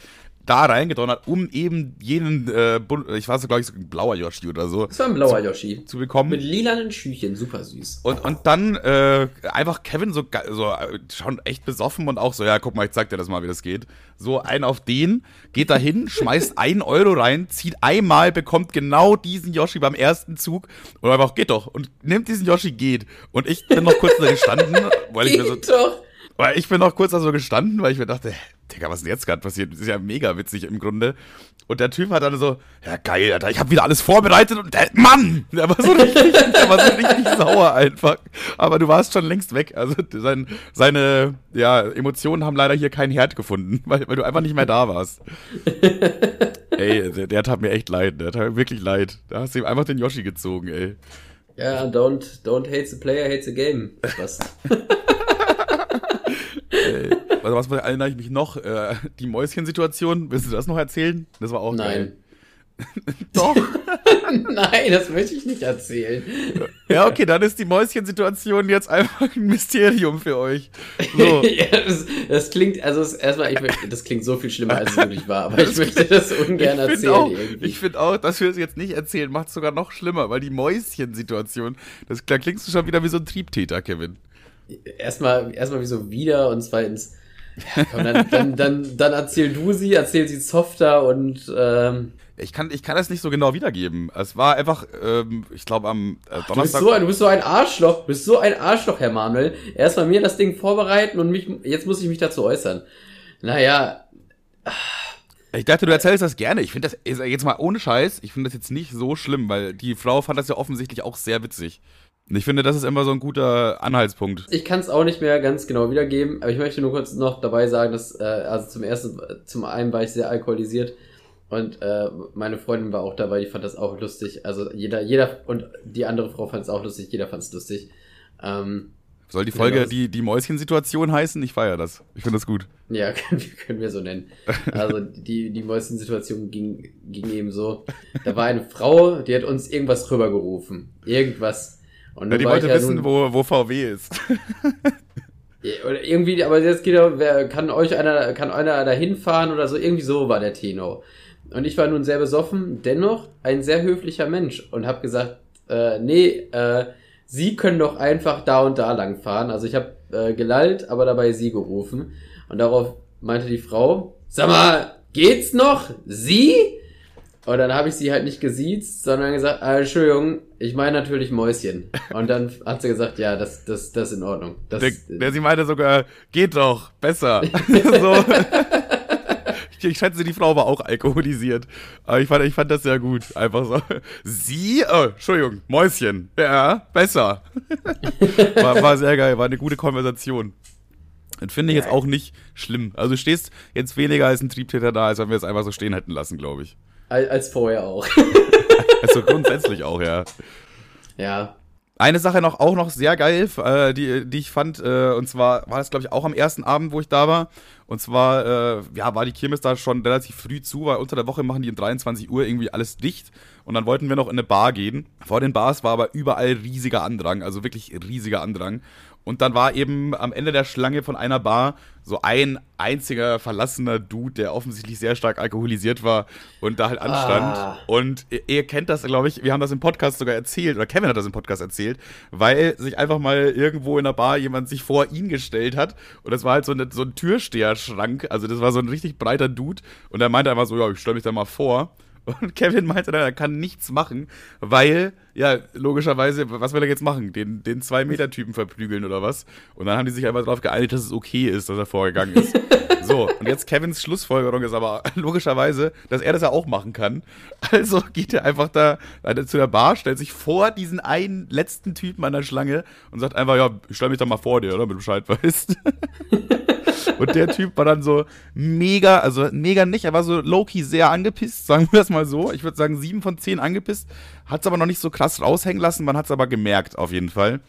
da reingedonnert, um eben jenen, äh, ich weiß glaube ich, so ein blauer Yoshi oder so. Das war ein blauer zu, Yoshi. Zu bekommen. Mit lilanen Schüchen, super süß. Und, und dann äh, einfach Kevin so, so äh, schon echt besoffen und auch so, ja, guck mal, ich zeig dir das mal, wie das geht. So ein auf den, geht da hin, schmeißt ein Euro rein, zieht einmal, bekommt genau diesen Yoshi beim ersten Zug und einfach, geht doch. Und nimmt diesen Yoshi, geht. Und ich bin noch kurz da gestanden, weil ich mir so... Doch. Weil ich bin noch kurz da so gestanden, weil ich mir dachte, Digga, was ist denn jetzt gerade passiert? Das ist ja mega witzig im Grunde. Und der Typ hat dann so, ja geil, Alter, ich habe wieder alles vorbereitet und der Mann, der war so richtig, der war so richtig sauer einfach. Aber du warst schon längst weg. Also sein, seine ja, Emotionen haben leider hier keinen Herd gefunden, weil, weil du einfach nicht mehr da warst. ey, der, der tat mir echt leid, der tat mir wirklich leid. Da hast du ihm einfach den Yoshi gezogen, ey. Ja, don't, don't hate the player, hate the game. Was? Also was erinnere ich mich noch? Äh, die Mäuschen-Situation, willst du das noch erzählen? Das war auch Nein. geil. Doch. Nein, das möchte ich nicht erzählen. Ja, okay, dann ist die Mäuschensituation jetzt einfach ein Mysterium für euch. So. ja, das, das, klingt, also es, erstmal, ich möchte, das klingt so viel schlimmer, als es wirklich war, aber ich möchte das ungern ich erzählen. Auch, ich finde auch, dass wir es jetzt nicht erzählen, macht es sogar noch schlimmer, weil die Mäuschensituation, das, da klingst du schon wieder wie so ein Triebtäter, Kevin. Erstmal, erstmal wieso wieder und zweitens, ja, dann, dann, dann, dann erzähl du sie, erzähl sie softer und ähm, ich kann, ich kann das nicht so genau wiedergeben. Es war einfach, ähm, ich glaube am äh, Du bist, so, ein- du bist so ein Arschloch, du bist so ein Arschloch, Herr Manuel. Erstmal mir das Ding vorbereiten und mich, jetzt muss ich mich dazu äußern. Naja, Ich dachte, du erzählst das gerne. Ich finde das jetzt mal ohne Scheiß. Ich finde das jetzt nicht so schlimm, weil die Frau fand das ja offensichtlich auch sehr witzig. Ich finde, das ist immer so ein guter Anhaltspunkt. ich kann es auch nicht mehr ganz genau wiedergeben, aber ich möchte nur kurz noch dabei sagen, dass, äh, also zum ersten, zum einen war ich sehr alkoholisiert und äh, meine Freundin war auch dabei, die fand das auch lustig. Also jeder, jeder und die andere Frau fand es auch lustig, jeder fand es lustig. Ähm, Soll die Folge Genau. die, die Mäuschensituation heißen? Ich feiere das. Ich finde das gut. Ja, können, wir- können wir so nennen. Also die, die Mäuschen-Situation ging, ging eben so. Da war eine Frau, die hat uns irgendwas rübergerufen. Irgendwas. Und Ja, die wollte ja wissen, wo, wo VW ist. Oder irgendwie, aber jetzt geht er, wer, kann euch einer, kann einer da hinfahren oder so, irgendwie so war der Tenor. Und ich war nun sehr besoffen, dennoch ein sehr höflicher Mensch und habe gesagt, äh, nee, äh, Sie können doch einfach da und da lang fahren. Also ich habe äh, gelallt, aber dabei Sie gerufen. Und darauf meinte die Frau, sag mal, geht's noch? Sie? Und dann habe ich sie halt nicht gesiezt, sondern gesagt, ah, Entschuldigung, ich meine natürlich Mäuschen. Und dann hat sie gesagt, ja, das, das, das ist in Ordnung. Das, Der, der sie meinte sogar, geht doch, besser. so. Ich, ich schätze, die Frau war auch alkoholisiert. Aber ich fand, ich fand das sehr gut. Einfach so. Sie? Oh, Entschuldigung, Mäuschen. Ja, besser. War, war sehr geil, war eine gute Konversation. Das finde ich jetzt auch nicht schlimm. Also du stehst jetzt weniger als ein Triebtäter da, als wenn wir es einfach so stehen hätten lassen, glaube ich. Al- als vorher auch. Also grundsätzlich auch, ja. ja. Eine Sache noch, auch noch sehr geil, äh, die, die ich fand, äh, und zwar war das, glaube ich, auch am ersten Abend, wo ich da war. Und zwar, äh, ja, war die Kirmes da schon relativ früh zu, weil unter der Woche machen die um 23 Uhr irgendwie alles dicht. Und dann wollten wir noch in eine Bar gehen. Vor den Bars war aber überall riesiger Andrang, also wirklich riesiger Andrang. Und dann war eben am Ende der Schlange von einer Bar so ein einziger verlassener Dude, der offensichtlich sehr stark alkoholisiert war und da halt anstand. Ah. Und ihr, ihr kennt das, glaube ich, wir haben das im Podcast sogar erzählt, oder Kevin hat das im Podcast erzählt, weil sich einfach mal irgendwo in der Bar jemand sich vor ihn gestellt hat. Und das war halt so, eine, so ein Türsteherschrank, also das war so ein richtig breiter Dude. Und er meinte einfach so, ja, ich stelle mich da mal vor. Und Kevin meinte dann, er kann nichts machen, weil, ja, logischerweise, was will er jetzt machen? Den, den Zwei-Meter-Typen verprügeln oder was? Und dann haben die sich einfach darauf geeinigt, dass es okay ist, dass er vorgegangen ist. So, und jetzt Kevins Schlussfolgerung ist aber logischerweise, dass er das ja auch machen kann. Also geht er einfach da äh, zu der Bar, stellt sich vor diesen einen letzten Typen an der Schlange und sagt einfach, ja, ich stell mich da mal vor dir, oder, damit du Bescheid weißt. Und der Typ war dann so mega, also mega nicht, er war so low-key sehr angepisst, sagen wir das mal so. Ich würde sagen, sieben von zehn angepisst. Hat es aber noch nicht so krass raushängen lassen, man hat es aber gemerkt, auf jeden Fall.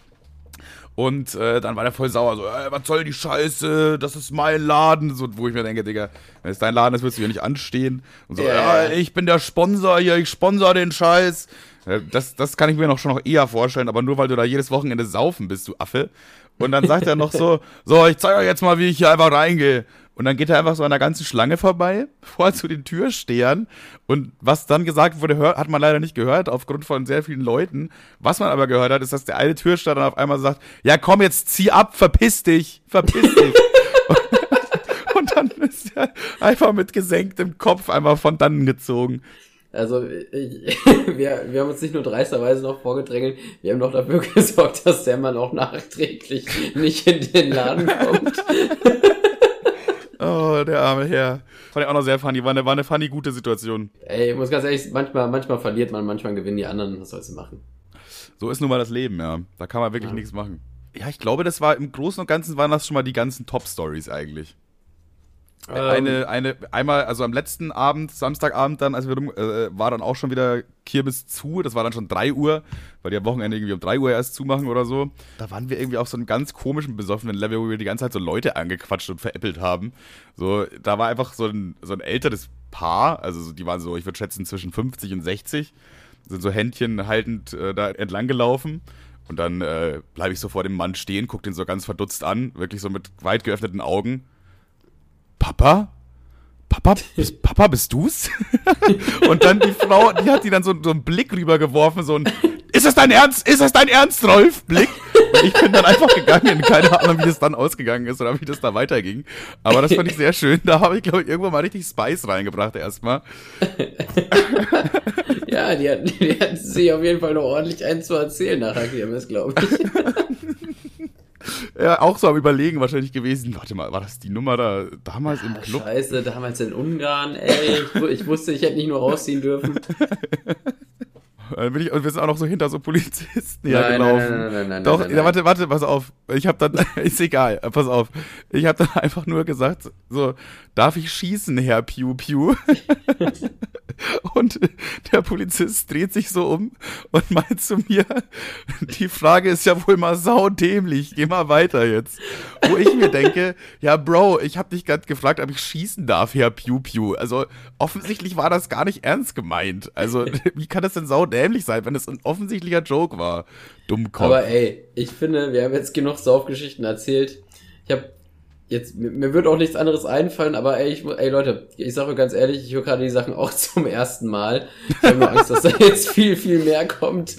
Und äh, dann war der voll sauer, so, ey, was soll die Scheiße, das ist mein Laden. So, wo ich mir denke, Digga, wenn es dein Laden ist, willst du hier nicht anstehen. Und so, Ja. ja, ich bin der Sponsor hier, ich sponsor den Scheiß. Äh, Das, das kann ich mir noch schon noch eher vorstellen, aber nur weil du da jedes Wochenende saufen bist, du Affe. Und dann sagt er noch so, so, ich zeig euch jetzt mal, wie ich hier einfach reingehe. Und dann geht er einfach so an der ganzen Schlange vorbei, vor zu den Türstehern. Und was dann gesagt wurde, hat man leider nicht gehört, aufgrund von sehr vielen Leuten. Was man aber gehört hat, ist, dass der eine Türsteher dann auf einmal sagt, ja komm, jetzt zieh ab, verpiss dich, verpiss dich. Und dann ist er einfach mit gesenktem Kopf einfach von dannen gezogen. Also ich, wir, wir haben uns nicht nur dreisterweise noch vorgedrängelt, wir haben noch dafür gesorgt, dass der Mann auch nachträglich nicht in den Laden kommt. Oh, der arme Herr. Fand ich auch noch sehr funny. War eine, war eine funny gute Situation. Ey, ich muss ganz ehrlich, manchmal, manchmal verliert man, manchmal gewinnen die anderen, was sollst du machen? So ist nun mal das Leben, ja. Da kann man wirklich Ja. nichts machen. Ja, ich glaube, das war im Großen und Ganzen waren das schon mal die ganzen Top-Stories eigentlich. Ähm, eine, eine, einmal, also am letzten Abend, Samstagabend dann, als wir rum, äh, war dann auch schon wieder Kirmes zu. Das war dann schon 3 Uhr, weil die am Wochenende irgendwie um 3 Uhr erst zumachen oder so. Da waren wir irgendwie auf so einem ganz komischen, besoffenen Level, wo wir die ganze Zeit so Leute angequatscht und veräppelt haben. So, da war einfach so ein, so ein älteres Paar, also die waren so, ich würde schätzen, zwischen 50 und 60, sind so Händchen haltend äh, da entlang gelaufen. Und dann äh, bleibe ich so vor dem Mann stehen, gucke den so ganz verdutzt an, wirklich so mit weit geöffneten Augen. Papa? Papa, bist, Papa, bist du's? und dann die Frau, die hat die dann so, so einen Blick rübergeworfen, so ein, ist das dein Ernst? Ist das dein Ernst, Rolf? Blick. Und ich bin dann einfach gegangen. Keine Ahnung, wie das dann ausgegangen ist oder wie das da weiterging. Aber das fand ich sehr schön. Da habe ich, glaube ich, irgendwann mal richtig Spice reingebracht erstmal. ja, die hatten, die hatten sich auf jeden Fall noch ordentlich einen zu erzählen nach Kirmes, glaube ich. Ja, auch so am Überlegen wahrscheinlich gewesen. Warte mal, war das die Nummer da damals im Club? Scheiße, damals in Ungarn, ey. Ich, ich wusste, ich hätte nicht nur rausziehen dürfen. Dann bin ich, und wir sind auch noch so hinter so Polizisten hergelaufen. Nein, nein, nein, nein, Doch, nein, nein, nein. warte, warte, pass auf. Ich habe dann, ist egal, pass auf. Ich habe dann einfach nur gesagt, so, darf ich schießen, Herr Piu Piu? und der Polizist dreht sich so um und meint zu mir, die Frage ist ja wohl mal saudämlich, geh mal weiter jetzt. Wo ich mir denke, ja Bro, ich habe dich gerade gefragt, ob ich schießen darf, Herr Piu Piu. Also offensichtlich war das gar nicht ernst gemeint. Also wie kann das denn saudämlich sein, wenn es ein offensichtlicher Joke war? Dummkopf. Aber ey, ich finde, wir haben jetzt genug Saufgeschichten erzählt. Ich habe jetzt, mir, mir wird auch nichts anderes einfallen, aber ey, ich, ey Leute, ich sage ganz ehrlich, ich höre gerade die Sachen auch zum ersten Mal. Ich habe nur Angst, dass da jetzt viel, viel mehr kommt.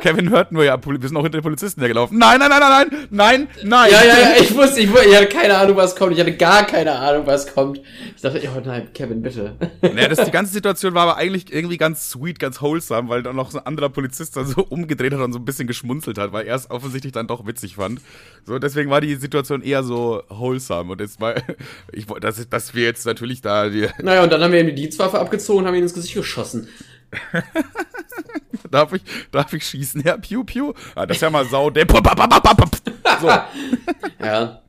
Kevin hört nur, ja, wir sind auch hinter den Polizisten hergelaufen. Nein, nein, nein, nein, nein, nein, nein. Ja, ja, ja, ich wusste, ich, ich hatte keine Ahnung, was kommt. Ich hatte gar keine Ahnung, was kommt. Ich dachte, oh nein, Kevin, bitte. Naja, das, die ganze Situation war aber eigentlich irgendwie ganz sweet, ganz wholesome, weil dann noch so ein anderer Polizist dann so umgedreht hat und so ein bisschen geschmunzelt hat, weil er es offensichtlich dann doch witzig fand. So, deswegen war die Situation eher so wholesome. Und jetzt war, ich, dass, dass wir jetzt natürlich da die. Naja, und dann haben wir ihm die Dienstwaffe abgezogen und haben ihn ins Gesicht geschossen. darf, ich, darf ich schießen, Herr Piu Piu? Ah, das ist ja mal sau. so. ja.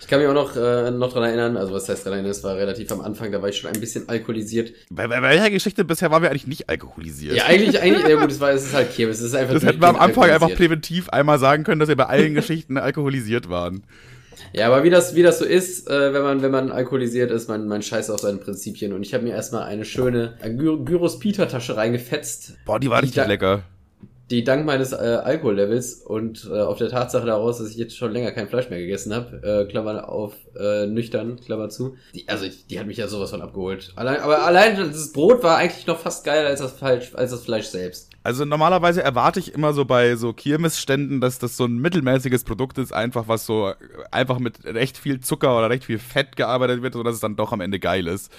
Ich kann mich auch noch, äh, noch dran erinnern, also was heißt dran erinnern, es war relativ am Anfang, da war ich schon ein bisschen alkoholisiert. Bei, bei welcher Geschichte bisher waren wir eigentlich nicht alkoholisiert? Ja, eigentlich, eigentlich, ja gut, es, war, es ist halt Kirmes, es ist einfach Das hätten wir am Anfang einfach präventiv einmal sagen können, dass wir bei allen Geschichten alkoholisiert waren. Ja, aber wie das, wie das so ist, äh, wenn man, wenn man alkoholisiert ist, man, man scheißt auf seine Prinzipien. Und ich habe mir erstmal eine schöne Gyros Peter Tasche reingefetzt. Boah, die war richtig lecker die dank meines äh, Alkohollevels und äh, auf der Tatsache daraus, dass ich jetzt schon länger kein Fleisch mehr gegessen habe, äh, Klammer auf äh, nüchtern, Klammer zu. Die, also ich, die hat mich ja sowas von abgeholt. Allein, aber allein das Brot war eigentlich noch fast geiler als das Fleisch, als das Fleisch selbst. Also normalerweise erwarte ich immer so bei so Kirmesständen, dass das so ein mittelmäßiges Produkt ist, einfach was so einfach mit recht viel Zucker oder recht viel Fett gearbeitet wird, sodass es dann doch am Ende geil ist.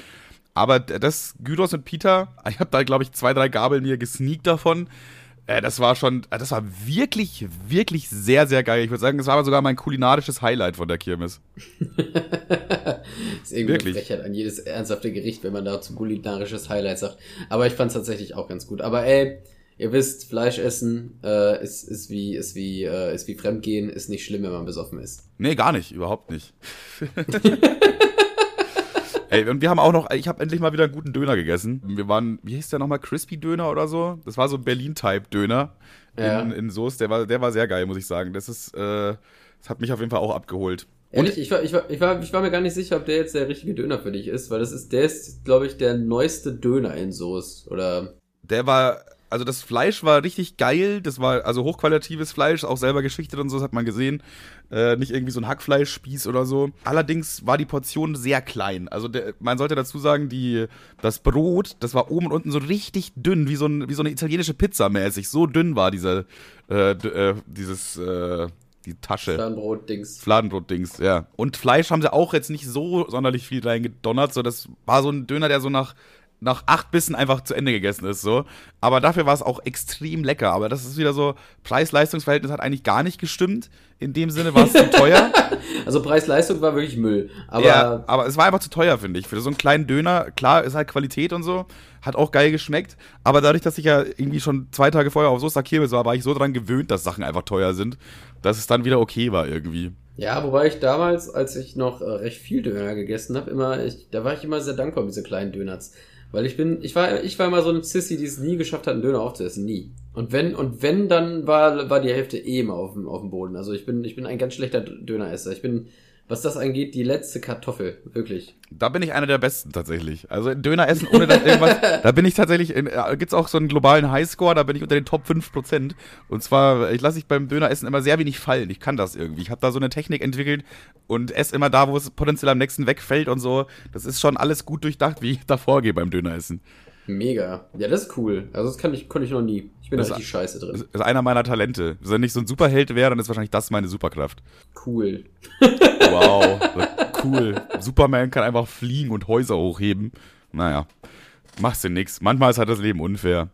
Aber das Gyros mit Peter, ich habe da glaube ich zwei, drei Gabeln mir gesneakt davon. Äh, das war schon, äh, das war wirklich, wirklich sehr, sehr geil. Ich würde sagen, das war aber sogar mein kulinarisches Highlight von der Kirmes. ist irgendwie wirklich. eine Frechheit an jedes ernsthafte Gericht, wenn man dazu kulinarisches Highlight sagt. Aber ich fand es tatsächlich auch ganz gut. Aber ey, ihr wisst, Fleisch essen äh, ist, ist, wie, ist, wie, äh, ist wie Fremdgehen, ist nicht schlimm, wenn man besoffen ist. Nee, gar nicht, überhaupt nicht. Ey, und wir haben auch noch, ich habe endlich mal wieder einen guten Döner gegessen. Wir waren, wie hieß der nochmal, Crispy Döner oder so? Das war so ein Berlin-Type-Döner ja. in, in Soße. Der war, der war sehr geil, muss ich sagen. Das ist, äh, das hat mich auf jeden Fall auch abgeholt. Ehrlich, ich war, ich, war, ich, war, ich war mir gar nicht sicher, ob der jetzt der richtige Döner für dich ist, weil das ist, der ist, glaube ich, der neueste Döner in Soße, oder? Der war, also das Fleisch war richtig geil. Das war also hochqualitatives Fleisch, auch selber geschichtet und so, das hat man gesehen. Äh, nicht irgendwie so ein Hackfleischspieß oder so. Allerdings war die Portion sehr klein. Also der, man sollte dazu sagen, die, das Brot, das war oben und unten so richtig dünn, wie so, ein, wie so eine italienische Pizza mäßig. So dünn war diese, äh, äh, dieses, äh, die Tasche. Fladenbrot-Dings. Fladenbrot-Dings, ja. Und Fleisch haben sie auch jetzt nicht so sonderlich viel reingedonnert. So, das war so ein Döner, der so nach nach acht Bissen einfach zu Ende gegessen ist, so. Aber dafür war es auch extrem lecker. Aber das ist wieder so, Preis-Leistungs-Verhältnis hat eigentlich gar nicht gestimmt. In dem Sinne war es zu teuer. Also Preis-Leistung war wirklich Müll. Aber, ja, aber es war einfach zu teuer, finde ich. Für so einen kleinen Döner, klar, ist halt Qualität und so, hat auch geil geschmeckt. Aber dadurch, dass ich ja irgendwie schon zwei Tage vorher auf Soester Kirmes war, war ich so dran gewöhnt, dass Sachen einfach teuer sind, dass es dann wieder okay war irgendwie. Ja, wobei ich damals, als ich noch äh, recht viel Döner gegessen habe, immer, ich, da war ich immer sehr dankbar mit diese kleinen Döners. Weil ich bin, ich war, ich war immer so eine Sissy, die es nie geschafft hat, einen Döner aufzuessen. Nie. Und wenn, und wenn, dann war, war die Hälfte eh immer auf dem, auf dem Boden. Also ich bin, ich bin ein ganz schlechter Döneresser. Ich bin was das angeht, die letzte Kartoffel. Wirklich. Da bin ich einer der Besten tatsächlich. Also Döner essen, ohne dass irgendwas. da bin ich tatsächlich. In, äh, gibt's auch so einen globalen Highscore, da bin ich unter den Top 5%. Und zwar, ich lasse ich beim Döner essen immer sehr wenig fallen. Ich kann das irgendwie. Ich habe da so eine Technik entwickelt und esse immer da, wo es potenziell am nächsten wegfällt und so. Das ist schon alles gut durchdacht, wie ich da vorgehe beim Döner essen. Mega. Ja, das ist cool. Also das kann ich, konnte ich noch nie. Ich bin da richtig scheiße drin. Das ist einer meiner Talente. Wenn ich so ein Superheld wäre, dann ist wahrscheinlich das meine Superkraft. Cool. Wow. cool. Superman kann einfach fliegen und Häuser hochheben. Naja. Machst du nix. Manchmal ist halt das Leben unfair.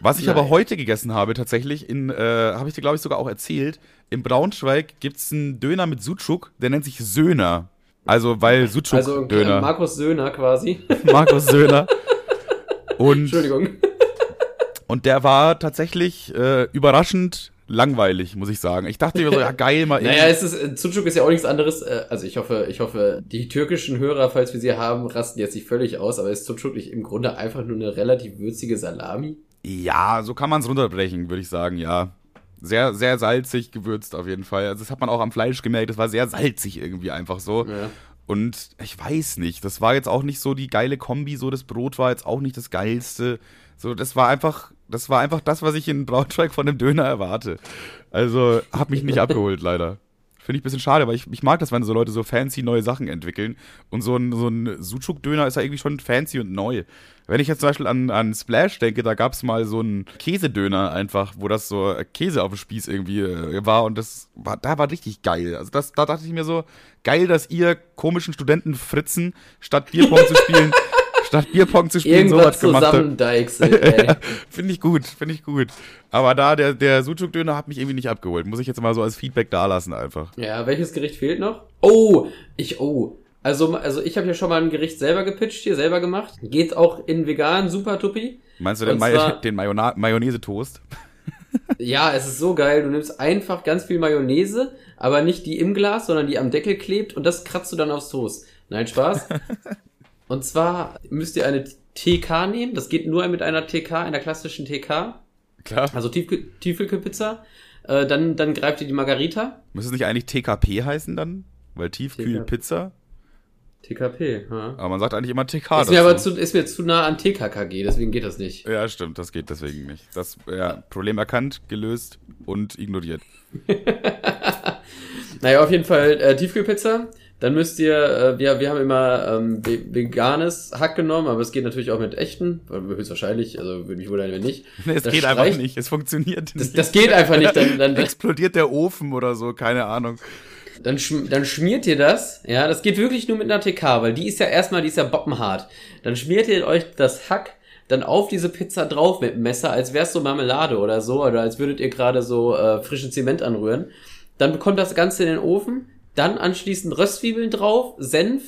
Was ich Nein. aber heute gegessen habe, tatsächlich, in, äh, habe ich dir, glaube ich, sogar auch erzählt, in Braunschweig gibt es einen Döner mit Sucuk, der nennt sich Söhner. Also, weil Sucuk also, Döner. Markus Söhner quasi. Markus Söhner. Und, Entschuldigung. Und der war tatsächlich äh, überraschend langweilig, muss ich sagen. Ich dachte mir so, ja geil, mal Naja, es ist, äh, Sucuk ist ja auch nichts anderes. Äh, also ich hoffe, ich hoffe, die türkischen Hörer, falls wir sie haben, rasten jetzt nicht völlig aus, aber ist Sucuk nicht im Grunde einfach nur eine relativ würzige Salami? Ja, so kann man es runterbrechen, würde ich sagen, ja. Sehr, sehr salzig gewürzt auf jeden Fall. Also das hat man auch am Fleisch gemerkt, das war sehr salzig irgendwie einfach so. Ja. Und ich weiß nicht, das war jetzt auch nicht so die geile Kombi, so das Brot war jetzt auch nicht das geilste. So, das war einfach, das war einfach das, was ich in Braunschweig von einem Döner erwarte. Also, hat mich nicht abgeholt, leider. Finde ich ein bisschen schade, weil ich, ich mag das, wenn so Leute so fancy neue Sachen entwickeln. Und so ein, so ein Sucuk-Döner ist ja irgendwie schon fancy und neu. Wenn ich jetzt zum Beispiel an, an Splash denke, da gab es mal so einen Käsedöner einfach, wo das so Käse auf dem Spieß irgendwie äh, war und das war, da war richtig geil. Also das, da dachte ich mir so, geil, dass ihr komischen Studenten Fritzen statt Bierpong zu spielen statt Bierpong zu spielen, Irgendwas sowas gemacht hat. finde ich gut, finde ich gut. Aber da, der, der Sucuk-Döner hat mich irgendwie nicht abgeholt. Muss ich jetzt mal so als Feedback dalassen einfach. Ja, welches Gericht fehlt noch? Oh, ich, oh. Also, also ich habe ja schon mal ein Gericht selber gepitcht, hier selber gemacht. Geht auch in vegan, super tuppi. Meinst du den, May den Mayonnaise-Toast? ja, es ist so geil. Du nimmst einfach ganz viel Mayonnaise, aber nicht die im Glas, sondern die am Deckel klebt und das kratzt du dann aufs Toast. Nein, Spaß. Und zwar müsst ihr eine TK nehmen. Das geht nur mit einer TK, einer klassischen TK. Klar. Also Tiefkühlpizza. Äh, dann, dann greift ihr die Margarita. Muss es nicht eigentlich TKP heißen dann? Weil Tiefkühlpizza? TKP, ja. Aber man sagt eigentlich immer TK. Ist mir aber zu, ist mir zu nah an TKKG, deswegen geht das nicht. Ja, stimmt, das geht deswegen nicht. Das ja, Problem erkannt, gelöst und ignoriert. naja, auf jeden Fall äh, Tiefkühlpizza. Dann müsst ihr, äh, wir, wir haben immer ähm, veganes Hack genommen, aber es geht natürlich auch mit echten, höchstwahrscheinlich, also würde mich wundern, wenn nicht. Nee, es das geht streicht, einfach nicht, es funktioniert nicht. Das, das geht einfach nicht. Dann, dann explodiert der Ofen oder so, keine Ahnung. Dann, schm dann schmiert ihr das, ja, das geht wirklich nur mit einer TK, weil die ist ja erstmal, die ist ja boppenhart. Dann schmiert ihr euch das Hack dann auf diese Pizza drauf mit dem Messer, als wär's so Marmelade oder so, oder als würdet ihr gerade so äh, frischen Zement anrühren. Dann bekommt das Ganze in den Ofen, dann anschließend Röstzwiebeln drauf, Senf,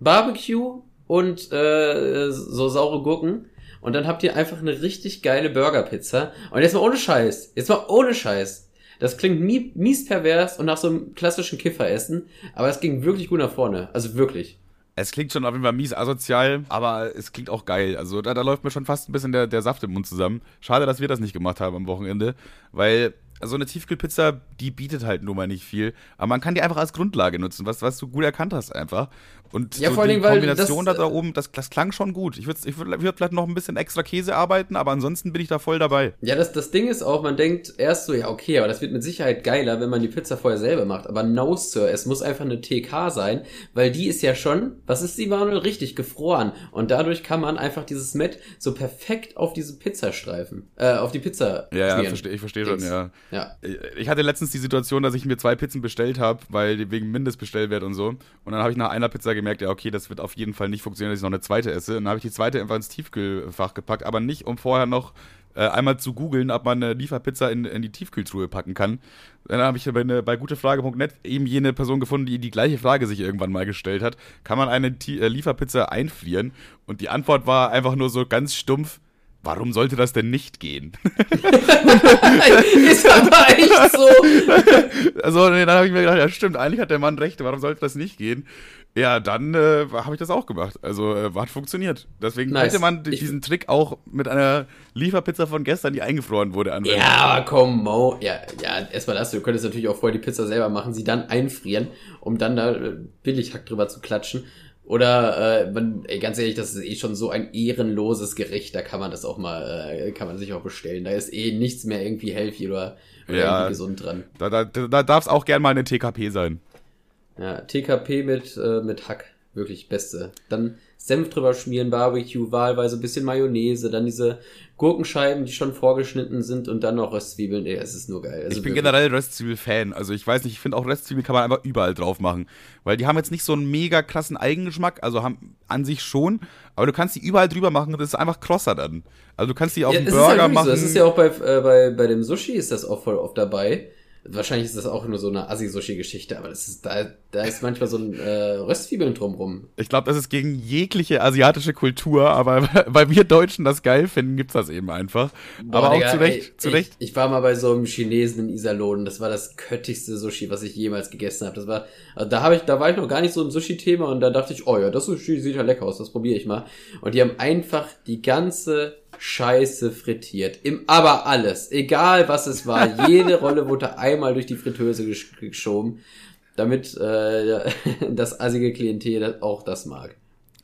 Barbecue und äh, so saure Gurken. Und dann habt ihr einfach eine richtig geile Burgerpizza. Und jetzt mal ohne Scheiß. Jetzt mal ohne Scheiß. Das klingt mies pervers und nach so einem klassischen Kifferessen, aber es ging wirklich gut nach vorne. Also wirklich. Es klingt schon auf jeden Fall mies asozial, aber es klingt auch geil. Also da, da läuft mir schon fast ein bisschen der, der Saft im Mund zusammen. Schade, dass wir das nicht gemacht haben am Wochenende, weil so eine Tiefkühlpizza, die bietet halt nun mal nicht viel. Aber man kann die einfach als Grundlage nutzen, was, was du gut erkannt hast einfach. Und ja, so vor die allem, Kombination das, da, da oben, das, das klang schon gut. Ich würde ich würd, würd vielleicht noch ein bisschen extra Käse arbeiten, aber ansonsten bin ich da voll dabei. Ja, das, das Ding ist auch, man denkt erst so, ja, okay, aber das wird mit Sicherheit geiler, wenn man die Pizza vorher selber macht. Aber no, Sir, es muss einfach eine TK sein, weil die ist ja schon, was ist die, Manuel? Richtig gefroren. Und dadurch kann man einfach dieses Met so perfekt auf diese Pizzastreifen, äh, auf die Pizza Ja, ja, versteh, ich verstehe schon, ja. ja. Ich hatte letztens die Situation, dass ich mir zwei Pizzen bestellt habe, weil wegen Mindestbestellwert und so. Und dann habe ich nach einer Pizza gemerkt, ja, okay, das wird auf jeden Fall nicht funktionieren, dass ich noch eine zweite esse. Und dann habe ich die zweite einfach ins Tiefkühlfach gepackt, aber nicht, um vorher noch äh, einmal zu googeln, ob man eine Lieferpizza in, in die Tiefkühltruhe packen kann. Dann habe ich bei, ne, bei gutefrage.net eben jene Person gefunden, die die gleiche Frage sich irgendwann mal gestellt hat. Kann man eine T äh, Lieferpizza einfrieren? Und die Antwort war einfach nur so ganz stumpf, warum sollte das denn nicht gehen? ist aber echt so. Also, nee, dann habe ich mir gedacht, ja stimmt, eigentlich hat der Mann recht, warum sollte das nicht gehen? Ja, dann äh, habe ich das auch gemacht. Also äh, hat funktioniert. Deswegen nice. könnte man ich diesen Trick auch mit einer Lieferpizza von gestern, die eingefroren wurde, anwenden. Ja, aber komm, Mo. Ja, ja, erstmal das. Du könntest natürlich auch vorher die Pizza selber machen, sie dann einfrieren, um dann da äh, Billighack drüber zu klatschen. Oder äh, man, ey, ganz ehrlich, das ist eh schon so ein ehrenloses Gericht, da kann man das auch mal, äh, kann man sich auch bestellen. Da ist eh nichts mehr irgendwie healthy oder, oder ja, irgendwie gesund dran. Da, da, da darf es auch gern mal eine TKP sein. Ja, TKP mit, äh, mit Hack. Wirklich beste. Dann Senf drüber schmieren, Barbecue, wahlweise bisschen Mayonnaise, dann diese Gurkenscheiben, die schon vorgeschnitten sind und dann noch Röstzwiebeln. Ey, es ist nur geil. Also ich bin generell Röstzwiebel-Fan. Also ich weiß nicht, ich finde auch Röstzwiebel kann man einfach überall drauf machen. Weil die haben jetzt nicht so einen mega krassen Eigengeschmack, also haben an sich schon, aber du kannst die überall drüber machen und das ist einfach krosser dann. Also du kannst die auf ja, den Burger ja machen. So. Das ist ja auch bei, äh, bei, bei dem Sushi ist das auch voll oft dabei Wahrscheinlich ist das auch nur so eine Assi-Sushi-Geschichte, aber das ist, da, da ist manchmal so ein äh, Röstzwiebeln drumrum. Ich glaube, das ist gegen jegliche asiatische Kultur, aber weil wir Deutschen das geil finden, gibt's das eben einfach. Boah, aber Digga, auch zu Recht. Ey, zu Recht. Ich, ich, war mal bei so einem Chinesen in Iserlohn, das war das köttigste Sushi, was ich jemals gegessen habe. Das war, also da habe ich, da war ich noch gar nicht so im Sushi-Thema und da dachte ich, oh ja, das Sushi sieht ja lecker aus, das probiere ich mal. Und die haben einfach die ganze Scheiße frittiert. Im, aber alles, egal was es war, jede Rolle wurde einmal durch die Fritteuse geschoben, damit äh, das assige Klientel auch das mag.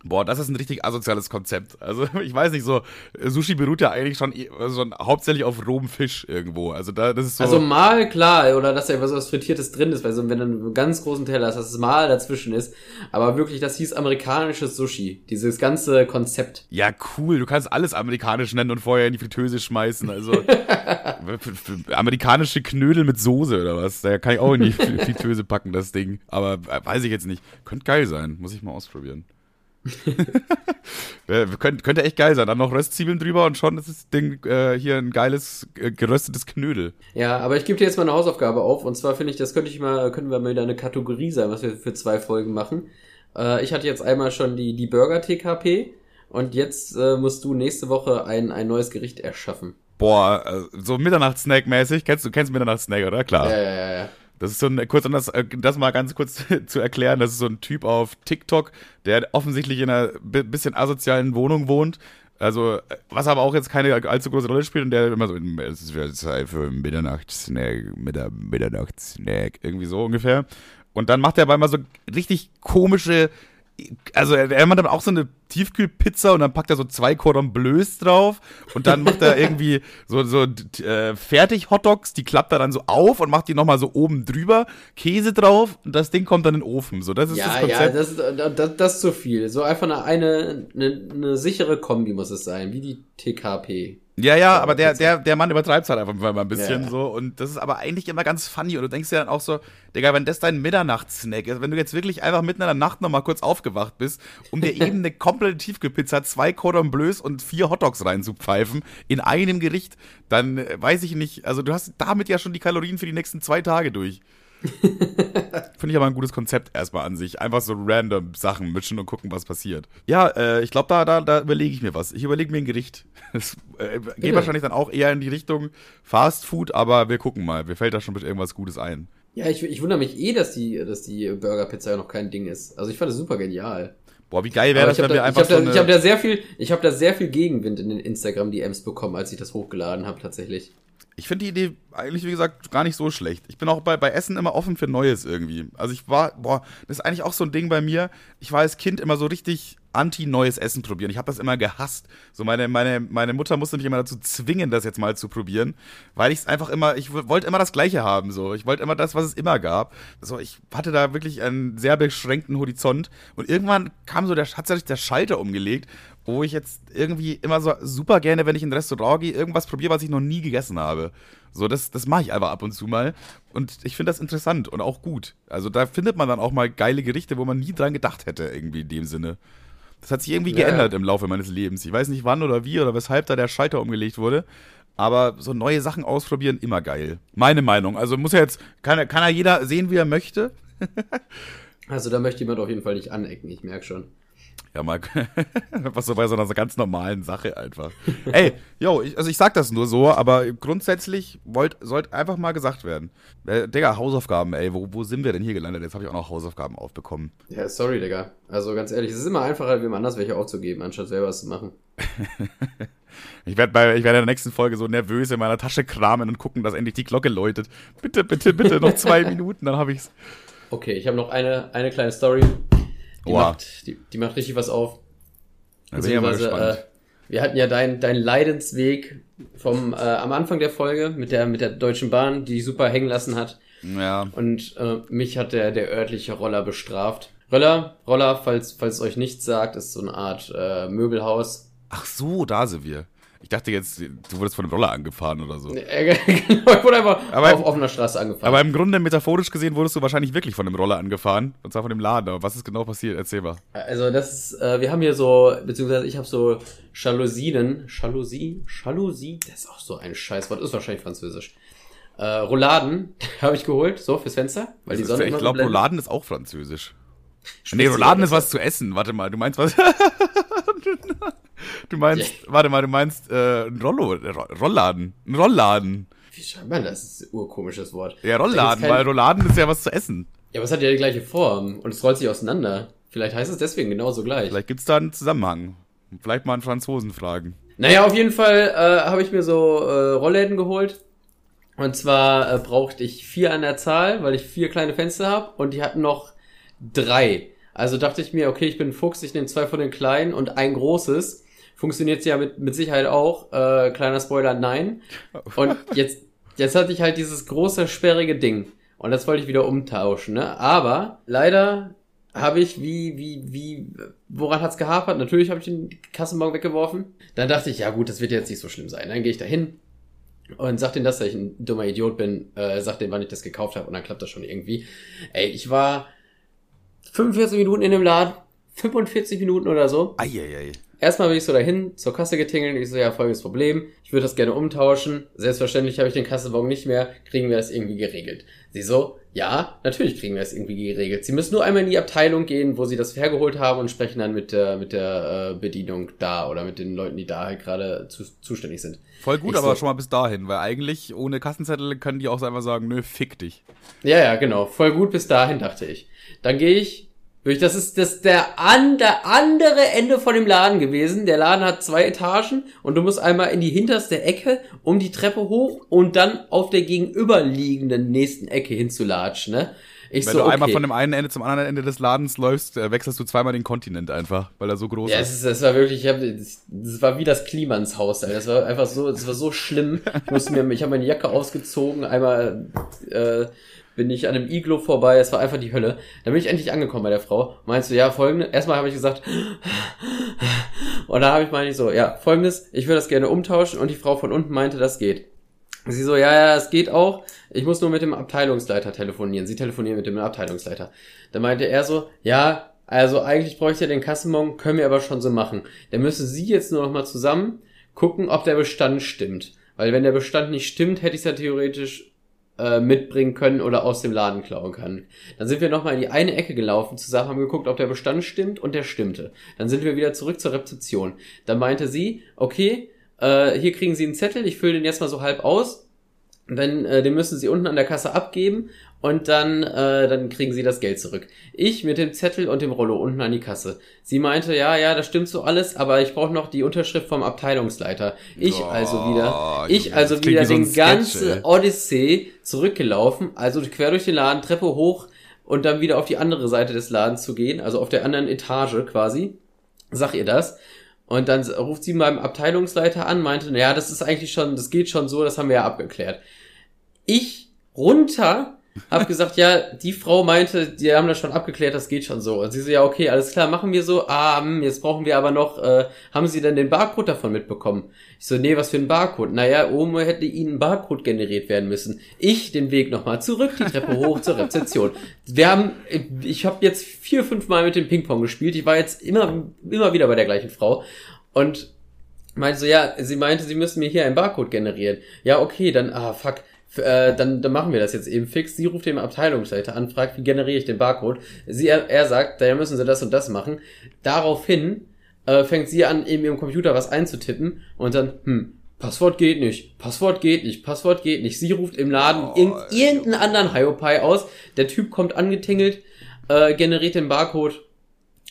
Boah, das ist ein richtig asoziales Konzept. Also, ich weiß nicht, so, Sushi beruht ja eigentlich schon, so hauptsächlich auf rohem Fisch irgendwo. Also, da, das ist so. Also, mal klar, oder dass da was Frittiertes drin ist, weil so, wenn du einen ganz großen Teller hast, dass es mal dazwischen ist. Aber wirklich, das hieß amerikanisches Sushi. Dieses ganze Konzept. Ja, cool. Du kannst alles amerikanisch nennen und vorher in die Fritteuse schmeißen. Also, amerikanische Knödel mit Soße oder was. Da kann ich auch in die Fritteuse packen, das Ding. Aber äh, weiß ich jetzt nicht. Könnte geil sein. Muss ich mal ausprobieren. könnte, könnte echt geil sein. Dann noch Röstzwiebeln drüber und schon ist das Ding äh, hier ein geiles äh, geröstetes Knödel. Ja, aber ich gebe dir jetzt mal eine Hausaufgabe auf. Und zwar finde ich, das könnte ich mal, können wir mal wieder eine Kategorie sein, was wir für zwei Folgen machen. Äh, ich hatte jetzt einmal schon die, die Burger TKP und jetzt äh, musst du nächste Woche ein, ein neues Gericht erschaffen. Boah, äh, so Mitternachtssnack-mäßig. Kennst du kennst Mitternachtssnack, oder? Klar. Ja, ja, ja. Das ist so ein, kurz das, äh, das mal ganz kurz zu erklären, das ist so ein Typ auf TikTok, der offensichtlich in einer bisschen asozialen Wohnung wohnt. Also, was aber auch jetzt keine allzu große Rolle spielt und der immer so, es ist Zeit für Mitternachtssnack, Mitternachtssnack, irgendwie so ungefähr. Und dann macht er aber immer so richtig komische also er, macht dann auch so eine Tiefkühlpizza und dann packt er so zwei Cordon Bleus drauf und dann macht er irgendwie so, so äh, fertig Hotdogs, die klappt er dann so auf und macht die nochmal so oben drüber, Käse drauf und das Ding kommt dann in den Ofen. So, das ist ja, das Konzept. Ja, das, ist, das, das ist zu viel. So einfach eine, eine, eine, eine sichere Kombi muss es sein, wie die TKP. Ja, ja, aber der, der, der Mann übertreibt es halt einfach mal ein bisschen ja. so. Und das ist aber eigentlich immer ganz funny. Und du denkst dir dann auch so, Digga, wenn das dein Mitternachtssnack ist, wenn du jetzt wirklich einfach mitten in der Nacht nochmal kurz aufgewacht bist, um dir eben eine komplette Tiefkühlpizza, zwei Cordon Bleus und vier Hotdogs reinzupfeifen in einem Gericht, dann äh, weiß ich nicht. Also du hast damit ja schon die Kalorien für die nächsten zwei Tage durch. Finde ich aber ein gutes Konzept erstmal an sich. Einfach so random Sachen mischen und gucken, was passiert. Ja, äh, ich glaube, da, da, da überlege ich mir was. Ich überlege mir ein Gericht. Es äh, geht ja. wahrscheinlich dann auch eher in die Richtung Fast Food, aber wir gucken mal. Mir fällt da schon mit irgendwas Gutes ein. Ja, ich, ich wundere mich eh, dass die, dass die Burger-Pizza noch kein Ding ist. Also ich fand das super genial. Boah, wie geil wäre das, wenn da, wir einfach ich so da, Ich habe da sehr viel, ich habe da sehr viel Gegenwind in den Instagram-DMs bekommen, als ich das hochgeladen habe, tatsächlich. Ich finde die Idee eigentlich, wie gesagt, gar nicht so schlecht. Ich bin auch bei, bei Essen immer offen für Neues irgendwie. Also ich war, boah, das ist eigentlich auch so ein Ding bei mir. Ich war als Kind immer so richtig anti-neues Essen probieren. Ich habe das immer gehasst. So meine, meine, meine Mutter musste mich immer dazu zwingen, das jetzt mal zu probieren, weil ich es einfach immer, ich wollte immer das Gleiche haben. So, ich wollte immer das, was es immer gab. So, ich hatte da wirklich einen sehr beschränkten Horizont und irgendwann kam so der, hat sich der Schalter umgelegt wo ich jetzt irgendwie immer so super gerne, wenn ich in ein Restaurant gehe, irgendwas probiere, was ich noch nie gegessen habe. So, das, das mache ich einfach ab und zu mal. Und ich finde das interessant und auch gut. Also da findet man dann auch mal geile Gerichte, wo man nie dran gedacht hätte, irgendwie in dem Sinne. Das hat sich irgendwie ja. geändert im Laufe meines Lebens. Ich weiß nicht wann oder wie oder weshalb da der Schalter umgelegt wurde. Aber so neue Sachen ausprobieren, immer geil. Meine Meinung. Also muss ja jetzt, kann, kann ja jeder sehen, wie er möchte. Also da möchte jemand auf jeden Fall nicht anecken, ich merke schon. Ja, mal, was so bei so einer ganz normalen Sache einfach. Ey, yo, ich, also ich sag das nur so, aber grundsätzlich sollte einfach mal gesagt werden. Äh, Digga, Hausaufgaben, ey, wo, wo sind wir denn hier gelandet? Jetzt habe ich auch noch Hausaufgaben aufbekommen. Ja, sorry, Digga. Also ganz ehrlich, es ist immer einfacher, wem anders welche aufzugeben, anstatt selber was zu machen. ich werde werde in der nächsten Folge so nervös in meiner Tasche kramen und gucken, dass endlich die Glocke läutet. Bitte, bitte, bitte, noch zwei Minuten, dann habe ich's. Okay, ich habe noch eine, eine kleine Story. Die, macht, die, die macht richtig was auf. Da bin ich mal gespannt. Äh, wir hatten ja deinen dein Leidensweg vom äh, am Anfang der Folge mit der mit der Deutschen Bahn, die super hängen lassen hat. Ja. Und äh, mich hat der der örtliche Roller bestraft. Roller, Roller, falls falls es euch nichts sagt, ist so eine Art äh, Möbelhaus. Ach so, da sind wir. Ich dachte jetzt, du wurdest von einem Roller angefahren oder so. genau, ich wurde einfach Aber- auf offener Straße angefahren. Aber im Grunde, metaphorisch gesehen, wurdest du wahrscheinlich wirklich von einem Roller angefahren. Und zwar von dem Laden. Aber was ist genau passiert? Erzähl mal. Also das ist, äh, wir haben hier so, beziehungsweise ich habe so Jalousien, Jalousie, Jalousie, das ist auch so ein Scheißwort, ist wahrscheinlich französisch. Äh, Rouladen habe ich geholt, so fürs Fenster, weil die ist- Sonne ich glaube. Rouladen ist auch französisch. Spitze Nee, Rouladen ist was zu essen. Warte mal, du meinst was? du meinst, warte mal, du meinst äh, ein Rollo, äh, Ro- Rollladen. Ein Rollladen. Wie schreibt man das? Das ist ein urkomisches Wort. Ja, Rollladen, kein- weil Rouladen ist ja was zu essen. Ja, aber es hat ja die gleiche Form und es rollt sich auseinander. Vielleicht heißt es deswegen genauso gleich. Vielleicht gibt's da einen Zusammenhang. Vielleicht mal einen Franzosen fragen. Naja, auf jeden Fall äh, habe ich mir so äh, Rollläden geholt. Und zwar äh, brauchte ich vier an der Zahl, weil ich vier kleine Fenster habe und die hatten noch drei. Also dachte ich mir, okay, ich bin ein Fuchs, ich nehme zwei von den kleinen und ein großes. Funktioniert ja mit, mit Sicherheit auch. Äh, kleiner Spoiler, nein. Und jetzt, jetzt hatte ich halt dieses große, sperrige Ding. Und das wollte ich wieder umtauschen, ne? Aber leider habe ich, wie, wie, wie, woran hat's gehapert? Natürlich habe ich den Kassenbon weggeworfen. Dann dachte ich, ja gut, das wird jetzt nicht so schlimm sein. Dann gehe ich da hin und sag denen, dass ich ein dummer Idiot bin. Äh, sag denen, wann ich das gekauft habe und dann klappt das schon irgendwie. Ey, ich war 45 Minuten in dem Laden, 45 Minuten oder so. Eieiei. Erstmal bin ich so dahin zur Kasse getingelt. Ich so, ja, folgendes Problem. Ich würde das gerne umtauschen. Selbstverständlich habe ich den Kassenbon nicht mehr. Kriegen wir das irgendwie geregelt? Sie so, ja, natürlich kriegen wir das irgendwie geregelt. Sie müssen nur einmal in die Abteilung gehen, wo sie das hergeholt haben und sprechen dann mit der, mit der äh, Bedienung da oder mit den Leuten, die da halt gerade zu, zuständig sind. Voll gut, Ich aber so- schon mal bis dahin, weil eigentlich ohne Kassenzettel können die auch einfach sagen, nö, fick dich. Ja, ja, genau. Voll gut bis dahin, dachte ich. Dann gehe ich. Das ist das der, an, der andere Ende von dem Laden gewesen. Der Laden hat zwei Etagen und du musst einmal in die hinterste Ecke, um die Treppe hoch und dann auf der gegenüberliegenden nächsten Ecke hinzulatschen, ne? Ich Wenn so, du okay. einmal von dem einen Ende zum anderen Ende des Ladens läufst, äh, wechselst du zweimal den Kontinent einfach, weil er so groß Ja, ist. es ist, das war wirklich, ich hab, das, das war wie das Klima ins Haus, Alter. Das war einfach so, das war so schlimm. Ich musste mir, ich habe meine Jacke ausgezogen, einmal äh, bin ich an einem Iglo vorbei, es war einfach die Hölle. Dann bin ich endlich angekommen bei der Frau. Meinst du, ja, folgende, erstmal habe ich gesagt, und dann habe ich meine ich so, ja, folgendes, ich würde das gerne umtauschen und die Frau von unten meinte, das geht. Sie so, ja, ja, es geht auch. Ich muss nur mit dem Abteilungsleiter telefonieren. Sie telefonieren mit dem Abteilungsleiter. Dann meinte er so, ja, also eigentlich bräuchte ich ja den Kassenbon, können wir aber schon so machen. Dann müssen Sie jetzt nur noch mal zusammen gucken, ob der Bestand stimmt. Weil wenn der Bestand nicht stimmt, hätte ich es ja theoretisch äh, mitbringen können oder aus dem Laden klauen können. Dann sind wir noch mal in die eine Ecke gelaufen, zusammen haben geguckt, ob der Bestand stimmt und der stimmte. Dann sind wir wieder zurück zur Rezeption. Dann meinte sie, okay, äh, hier kriegen Sie einen Zettel, ich fülle den jetzt mal so halb aus. Dann, äh, den müssen Sie unten an der Kasse abgeben und dann, äh, dann kriegen Sie das Geld zurück. Ich mit dem Zettel und dem Rollo unten an die Kasse. Sie meinte, ja, ja, das stimmt so alles, aber ich brauche noch die Unterschrift vom Abteilungsleiter. Ich Oh, also wieder, ich also wieder so den Sketch, ganze ey. Odyssee zurückgelaufen, also quer durch den Laden, Treppe hoch und dann wieder auf die andere Seite des Ladens zu gehen, also auf der anderen Etage quasi. Sag ihr das. Und dann ruft sie beim Abteilungsleiter an, meinte, naja, das ist eigentlich schon, das geht schon so, das haben wir ja abgeklärt. Ich runter, hab gesagt, ja, die Frau meinte, die haben das schon abgeklärt, das geht schon so. Und sie so, ja, okay, alles klar, machen wir so. Ah, hm, jetzt brauchen wir aber noch, äh, haben Sie denn den Barcode davon mitbekommen? Ich so, nee, was für ein Barcode? Naja, oben hätte Ihnen ein Barcode generiert werden müssen. Ich den Weg nochmal zurück, die Treppe hoch zur Rezeption. Wir haben, ich habe jetzt vier, fünf Mal mit dem Ping-Pong gespielt. Ich war jetzt immer, immer wieder bei der gleichen Frau. Und meinte so, ja, sie meinte, sie müssen mir hier einen Barcode generieren. Ja, okay, dann, ah, fuck. Äh, dann, dann machen wir das jetzt eben fix. Sie ruft den Abteilungsleiter an, fragt, wie generiere ich den Barcode. Sie, er, er sagt, da müssen sie das und das machen. Daraufhin äh, fängt sie an, eben im Computer was einzutippen und dann, hm, Passwort geht nicht, Passwort geht nicht, Passwort geht nicht. Sie ruft im Laden Oh, irgend, irgendeinen anderen Hyopai aus. Der Typ kommt angetingelt, äh, generiert den Barcode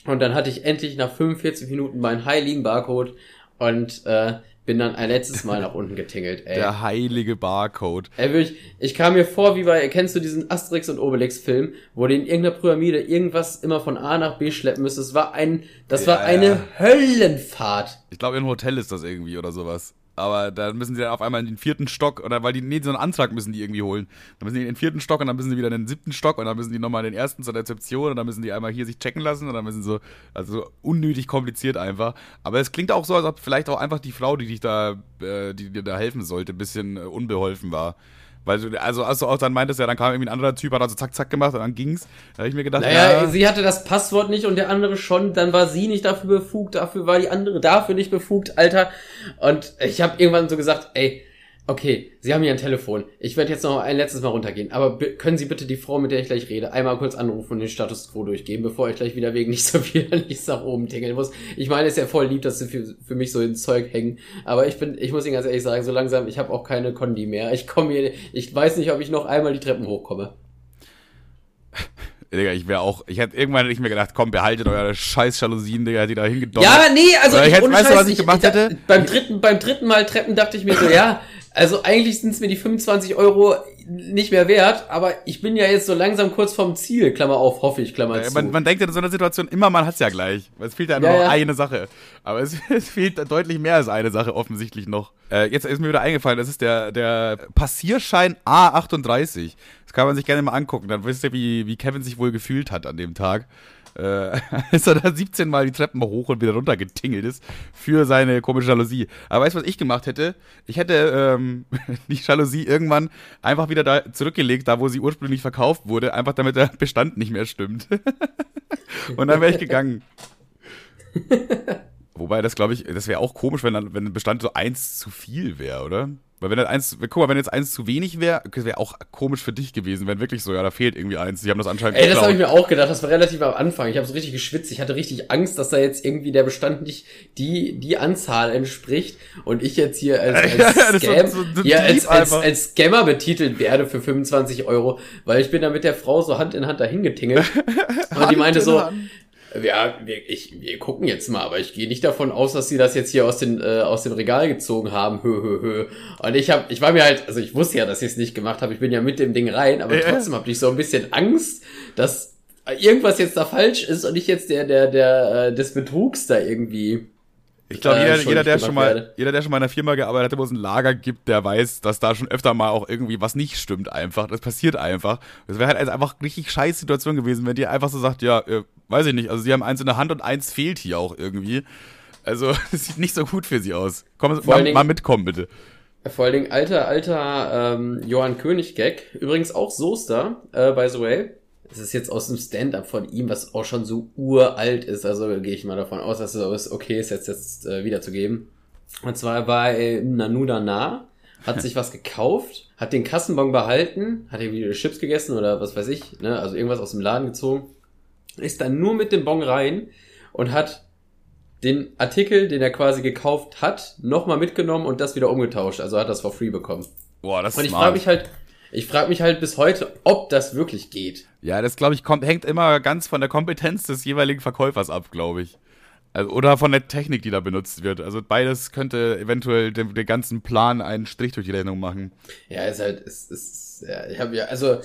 und dann hatte ich endlich nach 45 Minuten meinen heiligen Barcode und äh, bin dann ein letztes Mal nach unten getingelt. Ey. Der heilige Barcode. Ey, wirklich, ich kam mir vor, wie bei, kennst du diesen Asterix und Obelix Film, wo die in irgendeiner Pyramide irgendwas immer von A nach B schleppen müssen. Das war ein, das Ja, war eine ja. Höllenfahrt. Ich glaube, in einem Hotel ist das irgendwie oder sowas. Aber dann müssen sie dann auf einmal in den vierten Stock, oder weil die, nee, so einen Antrag müssen die irgendwie holen. Dann müssen die in den vierten Stock und dann müssen sie wieder in den siebten Stock und dann müssen die nochmal in den ersten zur Rezeption und dann müssen die einmal hier sich checken lassen und dann müssen so, also so unnötig kompliziert einfach. Aber es klingt auch so, als ob vielleicht auch einfach die Frau, die dich da, äh, die dir da helfen sollte, ein bisschen äh, unbeholfen war. Weil du, also, als du auch dann meintest, ja, dann kam irgendwie ein anderer Typ, hat also zack, zack gemacht und dann ging's. Da habe ich mir gedacht, Naja, ja, sie hatte das Passwort nicht und der andere schon, dann war sie nicht dafür befugt, dafür war die andere dafür nicht befugt, Alter. Und ich habe irgendwann so gesagt, ey, okay, Sie haben hier ein Telefon. Ich werde jetzt noch ein letztes Mal runtergehen, aber können Sie bitte die Frau, mit der ich gleich rede, einmal kurz anrufen und den Status quo durchgeben, bevor ich gleich wieder wegen nicht so viel nichts nach oben tingeln muss. Ich meine, es ist ja voll lieb, dass Sie für, für mich so ins Zeug hängen, aber ich bin, ich muss Ihnen ganz ehrlich sagen, so langsam, ich habe auch keine Kondi mehr. Ich komme hier, ich weiß nicht, ob ich noch einmal die Treppen hochkomme. Digga, ich wäre auch, ich hätte irgendwann ich mir gedacht, komm, behaltet eure scheiß Jalousien, Digga, die da hingedonnert. Ja, nee, also Oder ich hätte- weißt du, was ich gemacht hätte? Beim dritten, beim dritten Mal Treppen dachte ich mir so, ja, also eigentlich sind es mir die 25 Euro nicht mehr wert, aber ich bin ja jetzt so langsam kurz vorm Ziel, Klammer auf, hoffe ich, Klammer Ja, zu. man, man denkt ja in so einer Situation immer, man hat's ja gleich. Es fehlt ja nur noch eine Sache. Aber es, es fehlt deutlich mehr als eine Sache offensichtlich noch. Äh, jetzt ist mir wieder eingefallen, das ist der, der Passierschein A38. Das kann man sich gerne mal angucken. Dann wisst ihr, wie, wie Kevin sich wohl gefühlt hat an dem Tag. Äh, als er da 17 Mal die Treppen hoch und wieder runter getingelt ist für seine komische Jalousie. Aber weißt du, was ich gemacht hätte? Ich hätte ähm, die Jalousie irgendwann einfach wieder da zurückgelegt, da wo sie ursprünglich verkauft wurde, einfach damit der Bestand nicht mehr stimmt. und dann wäre ich gegangen. Wobei das, glaube ich, das wäre auch komisch, wenn dann, wenn ein Bestand so eins zu viel wäre, oder? Weil wenn das eins, guck mal, wenn jetzt eins zu wenig wäre, wäre auch komisch für dich gewesen, wenn wirklich so, ja, da fehlt irgendwie eins. Sie haben das anscheinend Ey, das habe ich geklaut. mir auch gedacht, das war relativ am Anfang. Ich habe so richtig geschwitzt, ich hatte richtig Angst, dass da jetzt irgendwie der Bestand nicht die, die Anzahl entspricht und ich jetzt hier als, als Ja, Scam, so- so hier als, als, als Scammer betitelt werde für 25 Euro, weil ich bin da mit der Frau so Hand in Hand dahin getingelt und die meinte in so, Hand. Ja, wir, ich, wir gucken jetzt mal, aber ich gehe nicht davon aus, dass sie das jetzt hier aus, den, äh, aus dem Regal gezogen haben. Hö, hö, hö. Und ich hab, ich war mir halt, also ich wusste ja, dass ich es nicht gemacht habe. Ich bin ja mit dem Ding rein, aber Ja. trotzdem habe ich so ein bisschen Angst, dass irgendwas jetzt da falsch ist und ich jetzt der, der, der, äh, des Betrugs da irgendwie. Ich glaube, äh, jeder, jeder, der schon mal, werde. jeder, der schon mal in einer Firma gearbeitet hat, wo es ein Lager gibt, der weiß, dass da schon öfter mal auch irgendwie was nicht stimmt einfach. Das passiert einfach. Das wäre halt also einfach richtig scheiß Situation gewesen, wenn die einfach so sagt, ja, äh, weiß ich nicht, also sie haben eins in der Hand und eins fehlt hier auch irgendwie. Also, es sieht nicht so gut für sie aus. Komm, mal, Dingen- mal mitkommen, bitte. Vor allen Dingen alter, alter ähm, Johann König-Gag. Übrigens auch Soester, äh, by the way. Es ist jetzt aus dem Stand-up von ihm, was auch schon so uralt ist. Also gehe ich mal davon aus, dass es okay ist, jetzt, jetzt äh, wiederzugeben. Und zwar war er im Nanuda nah, hat sich was gekauft, hat den Kassenbon behalten, hat irgendwie Chips gegessen oder was weiß ich, ne? also irgendwas aus dem Laden gezogen, ist dann nur mit dem Bon rein und hat den Artikel, den er quasi gekauft hat, nochmal mitgenommen und das wieder umgetauscht. Also hat das for free bekommen. Boah, das Und ist ich smart. frage mich halt, ich frage mich halt bis heute, ob das wirklich geht. Ja, das glaube ich kommt, hängt immer ganz von der Kompetenz des jeweiligen Verkäufers ab, glaube ich. Also, oder von der Technik, die da benutzt wird. Also beides könnte eventuell dem, dem ganzen Plan einen Strich durch die Rechnung machen. Ja, ist halt, ist, ist, ja, ich habe ja, also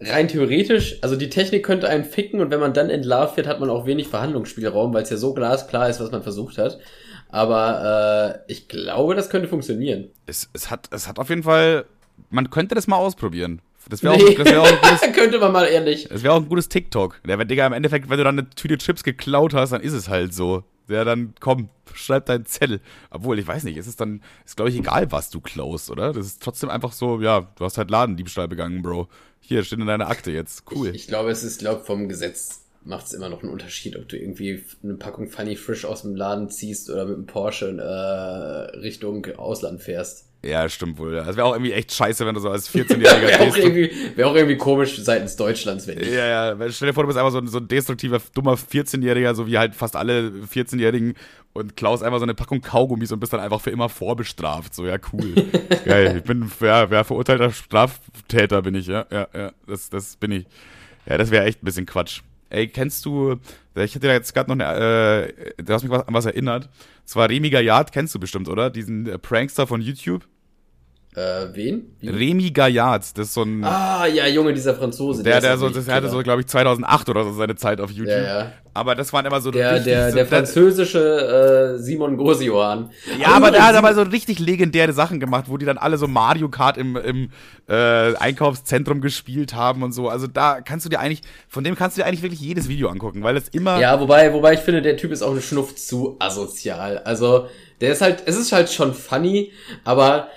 rein theoretisch, also die Technik könnte einen ficken und wenn man dann entlarvt wird, hat man auch wenig Verhandlungsspielraum, weil es ja so glasklar ist, was man versucht hat. Aber äh, ich glaube, das könnte funktionieren. Es, es, hat, es hat auf jeden Fall, man könnte das mal ausprobieren. Das wäre auch, Nee. das wär auch, ein gutes- könnte man mal ehrlich. das wär auch ein gutes TikTok. Ja, wenn, Digga, im Endeffekt, wenn du dann eine Tüte Chips geklaut hast, dann ist es halt so. Ja, dann komm, schreib deinen Zettel. Obwohl, ich weiß nicht, es ist dann, ist glaube ich egal, was du klaust, oder? Das ist trotzdem einfach so, ja, du hast halt Ladendiebstahl begangen, Bro. Hier, steht in deiner Akte jetzt. Cool. Ich, ich glaube, es ist, glaube vom Gesetz macht es immer noch einen Unterschied, ob du irgendwie eine Packung Funny Frisch aus dem Laden ziehst oder mit dem Porsche äh, Richtung Ausland fährst. Ja, stimmt wohl. Das wäre auch irgendwie echt scheiße, wenn du so als 14-Jähriger wäre auch, irgendwie, wär auch irgendwie komisch seitens Deutschlands, wenn ich. Ja, ja. Stell dir vor, du bist einfach so ein, so ein destruktiver, dummer 14-Jähriger, so wie halt fast alle 14-Jährigen und klaust einfach so eine Packung Kaugummis und bist dann einfach für immer vorbestraft. So, ja, cool. Geil. Ich bin, ja, wer verurteilter Straftäter bin ich, ja. Ja, ja. Das, das bin ich. Ja, das wäre echt ein bisschen Quatsch. Ey, kennst du, ich hatte da jetzt gerade noch eine, äh, du hast mich was, an was erinnert. Zwar Remi Gaillard, kennst du bestimmt, oder? Diesen äh, Prankster von YouTube. Äh, wen? Wie? Remy Gaillard, das ist so ein. Ah, ja, Junge, dieser Franzose. Der, der, der so, das hatte so, glaube ich, 2008 oder so seine Zeit auf YouTube. Ja, ja. Aber das waren immer so der, der, der französische äh, Simon Grosioan. Ja, aber der hat aber so richtig legendäre Sachen gemacht, wo die dann alle so Mario Kart im, im äh, Einkaufszentrum gespielt haben und so. Also da kannst du dir eigentlich, von dem kannst du dir eigentlich wirklich jedes Video angucken, weil es immer. Ja, wobei, wobei ich finde, der Typ ist auch ein Schnuff zu asozial. Also, der ist halt, es ist halt schon funny, aber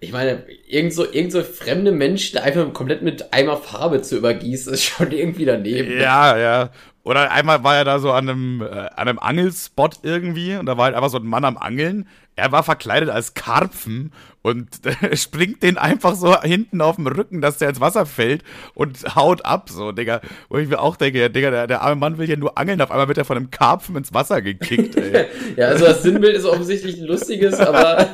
ich meine, irgend so, irgend so fremde Menschen einfach komplett mit Eimer Farbe zu übergießen, ist schon irgendwie daneben. Ja, ja. Oder einmal war er da so an einem, äh, an einem Angelspot irgendwie und da war halt einfach so ein Mann am Angeln. Er war verkleidet als Karpfen und äh, springt den einfach so hinten auf dem Rücken, dass der ins Wasser fällt und haut ab, so, Digga. Wo ich mir auch denke, Digga, der, der arme Mann will ja nur angeln, auf einmal wird er von einem Karpfen ins Wasser gekickt, ey. ja, also das Sinnbild ist offensichtlich ein lustiges, aber,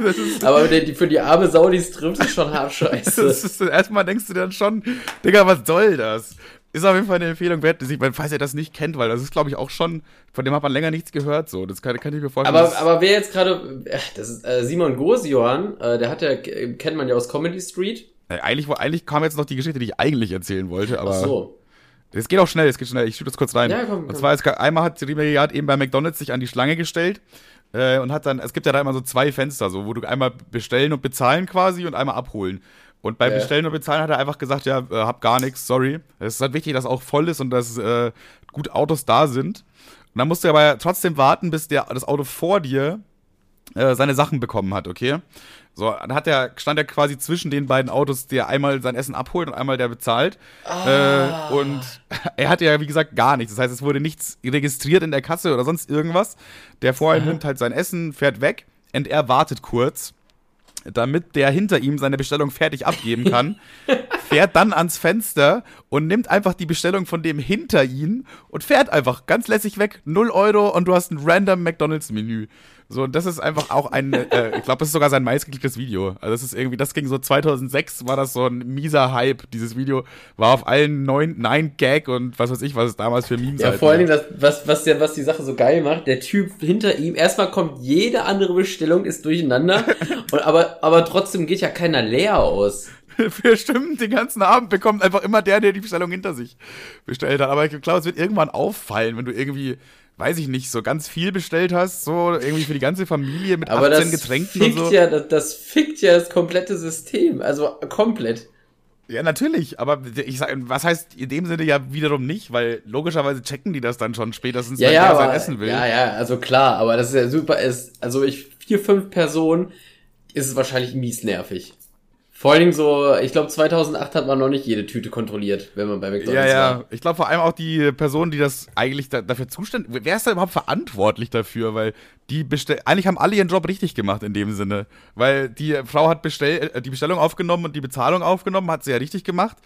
aber für die arme Sau, die es trifft, ist schon hart scheiße. Ist, erstmal denkst du dann schon, Digga, was soll das? Ist auf jeden Fall eine Empfehlung wert, falls ihr das nicht kennt, weil das ist, glaube ich, auch schon, von dem hat man länger nichts gehört, so. Das kann, kann ich mir vorstellen. Aber, aber wer jetzt gerade, äh, das ist äh, Simon Gosioan, äh, der hat ja, kennt man ja aus Comedy Street. Äh, eigentlich, eigentlich kam jetzt noch die Geschichte, die ich eigentlich erzählen wollte, aber. Ach so. Es geht auch schnell, es geht schnell. Ich schiebe das kurz rein. Ja, komm, komm. Und zwar, es, einmal hat Ribery eben bei McDonalds sich an die Schlange gestellt äh, und hat dann, es gibt ja da immer so zwei Fenster, so, wo du einmal bestellen und bezahlen quasi und einmal abholen. Und beim ja. Bestellen und Bezahlen hat er einfach gesagt, ja, äh, hab gar nichts, sorry. Es ist halt wichtig, dass auch voll ist und dass äh, gut Autos da sind. Und dann musst du aber trotzdem warten, bis der, das Auto vor dir äh, seine Sachen bekommen hat, okay? So, dann hat er, stand er quasi zwischen den beiden Autos, der einmal sein Essen abholt und einmal der bezahlt. Ah. Äh, und er hatte ja, wie gesagt, gar nichts. Das heißt, es wurde nichts registriert in der Kasse oder sonst irgendwas. Der vorher nimmt halt sein Essen, fährt weg und er wartet kurz damit der hinter ihm seine Bestellung fertig abgeben kann, fährt dann ans Fenster und nimmt einfach die Bestellung von dem hinter ihn und fährt einfach ganz lässig weg, 0 Euro und du hast ein random McDonalds-Menü. So, und das ist einfach auch ein, äh, ich glaube, das ist sogar sein meistgeklicktes Video. Also das ist irgendwie, das ging so 2006, war das so ein mieser Hype. Dieses Video war auf allen neun, nein Gag und was weiß ich, was es damals für Memes Ja, halt vor allen Dingen, das, was, was, der, was die Sache so geil macht, der Typ hinter ihm, erstmal kommt jede andere Bestellung, ist durcheinander, und, aber, aber trotzdem geht ja keiner leer aus. für stimmt, den ganzen Abend bekommt einfach immer der, der die Bestellung hinter sich bestellt hat. Aber ich glaube, es wird irgendwann auffallen, wenn du irgendwie weiß ich nicht, so ganz viel bestellt hast, so irgendwie für die ganze Familie mit Aber 18 Getränken und so. Ja, das, das fickt ja das komplette System, also komplett. Ja, natürlich, aber ich sag, was heißt in dem Sinne ja wiederum nicht, weil logischerweise checken die das dann schon spätestens, ja, wenn ja, er sein Essen will. Ja, ja, also klar, aber das ist ja super, ist, also ich, vier, fünf Personen ist es wahrscheinlich mies nervig. Vor allen Dingen so, ich glaube 2008 hat man noch nicht jede Tüte kontrolliert, wenn man bei McDonald's ja, war. Ja, ich glaube vor allem auch die Person, die das eigentlich da, dafür zuständig, wer ist da überhaupt verantwortlich dafür? Weil die bestell, eigentlich haben alle ihren Job richtig gemacht in dem Sinne, weil die Frau hat bestell, äh, die Bestellung aufgenommen und die Bezahlung aufgenommen, hat sie ja richtig gemacht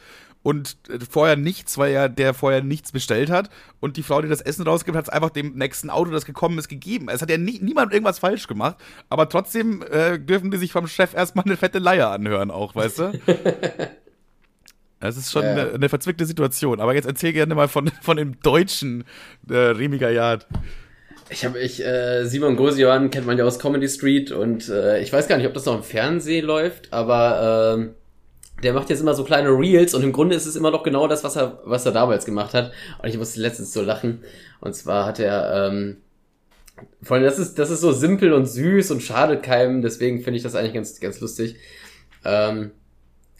und äh, vorher nichts, weil ja der vorher nichts bestellt hat. Und die Frau, die das Essen rausgibt, hat es einfach dem nächsten Auto, das gekommen ist, gegeben. Es hat ja nie, niemand irgendwas falsch gemacht, aber trotzdem äh, dürfen die sich vom Chef erstmal eine fette Leier anhören, auch, weißt du? Das ist schon ja. eine, eine, verzwickte Situation. Aber jetzt erzähl gerne mal von, von dem deutschen äh, Remy Gaillard. Ich habe ich äh, Simon Gosioan kennt man ja aus Comedy Street und äh, ich weiß gar nicht, ob das noch im Fernsehen läuft, aber äh, der macht jetzt immer so kleine Reels und im Grunde ist es immer noch genau das, was er, was er damals gemacht hat. Und ich musste letztens so lachen. Und zwar hat er, ähm, vor allem, das ist, das ist so simpel und süß und schadet keinem, deswegen finde ich das eigentlich ganz, ganz lustig. Ähm,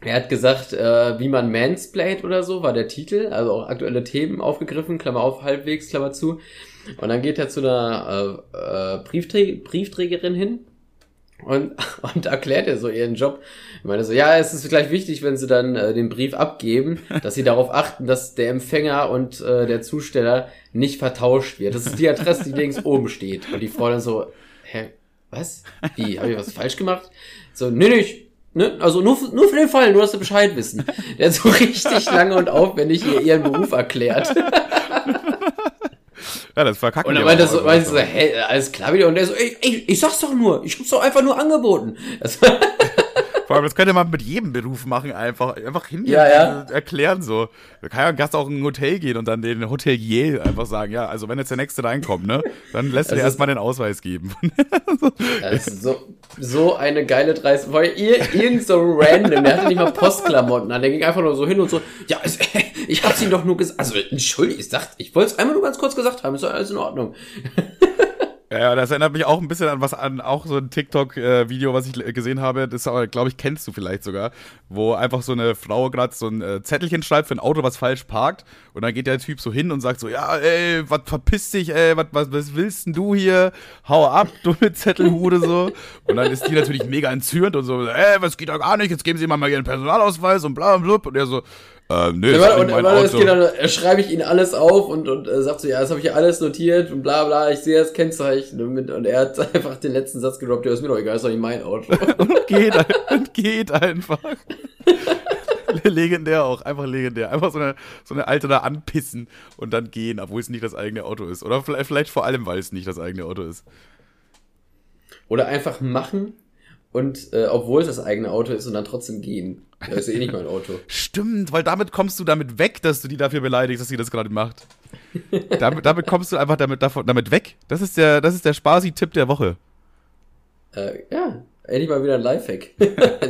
er hat gesagt, äh, wie man mansplaid oder so, war der Titel, also auch aktuelle Themen aufgegriffen, Klammer auf, halbwegs, Klammer zu. Und dann geht er zu einer äh, äh, Briefträg Briefträgerin hin und, und erklärt er so ihren Job. Ich meine so, ja, es ist gleich wichtig, wenn sie dann äh, den Brief abgeben, dass sie darauf achten, dass der Empfänger und äh, der Zusteller nicht vertauscht wird. Das ist die Adresse, die links oben steht. Und die Frau dann so, hä, was? Wie, habe ich was falsch gemacht? So, nee, nee, ich, ne, also nur, nur für den Fall, nur dass du Bescheid wissen. Der so richtig lange und aufwendig hier ihren Beruf erklärt. Ja, das verkackt. Und dann meinte so, meinte so, hä, alles klar wieder. Und der so, ey, ey, ich sag's doch nur, ich hab's doch einfach nur angeboten. Das Vor allem, das könnte man mit jedem Beruf machen, einfach, einfach hin Ja, ja. erklären so. Da kann ja ein Gast auch in ein Hotel gehen und dann den Hotelier einfach sagen, ja, also wenn jetzt der Nächste reinkommt, ne, dann lässt er dir ist- erstmal den Ausweis geben. Das ist so, so eine geile Dreiste. Weil ihr, irgend so random, der hatte nicht mal Postklamotten an, der ging einfach nur so hin und so, ja, es, ich hab's ihm doch nur gesagt, also, entschuldige, ich ich wollte es einmal nur ganz kurz gesagt haben, ist doch alles in Ordnung. Ja, das erinnert mich auch ein bisschen an was an auch so ein TikTok-Video, was ich l- gesehen habe. Das glaube ich, kennst du vielleicht sogar, wo einfach so eine Frau gerade so ein äh, Zettelchen schreibt für ein Auto, was falsch parkt. Und dann geht der Typ so hin und sagt so, ja, ey, was verpiss dich, ey, was, was, willst denn du hier? Hau ab, du mit Zettelhude so. Und dann ist die natürlich mega entzürnt und so, ey, was geht da gar nicht, jetzt geben Sie mal mal Ihren Personalausweis und bla bla bla. Und er so, äh, nee, Ja, das ist warte, nicht und, mein Auto. geht dann, äh, schreibe ich ihn alles auf und, und äh, sagt so, ja, das habe ich hier alles notiert und bla bla, ich sehe das Kennzeichen und, mit, und er hat einfach den letzten Satz gedroppt, ja, ist mir doch egal, ist doch nicht mein Auto. und geht, und geht einfach. legendär auch, einfach legendär. Einfach so eine, so eine alte da anpissen und dann gehen, obwohl es nicht das eigene Auto ist. Oder vielleicht, vielleicht vor allem, weil es nicht das eigene Auto ist. Oder einfach machen und äh, obwohl es das eigene Auto ist und dann trotzdem gehen. Das ist eh nicht mein Auto. Stimmt, weil damit kommst du damit weg, dass du die dafür beleidigst, dass sie das gerade macht. damit, damit kommst du einfach damit, davon, damit weg. Das ist der, das ist der Spasi-Tipp der Woche. Äh, ja, endlich mal wieder ein Lifehack.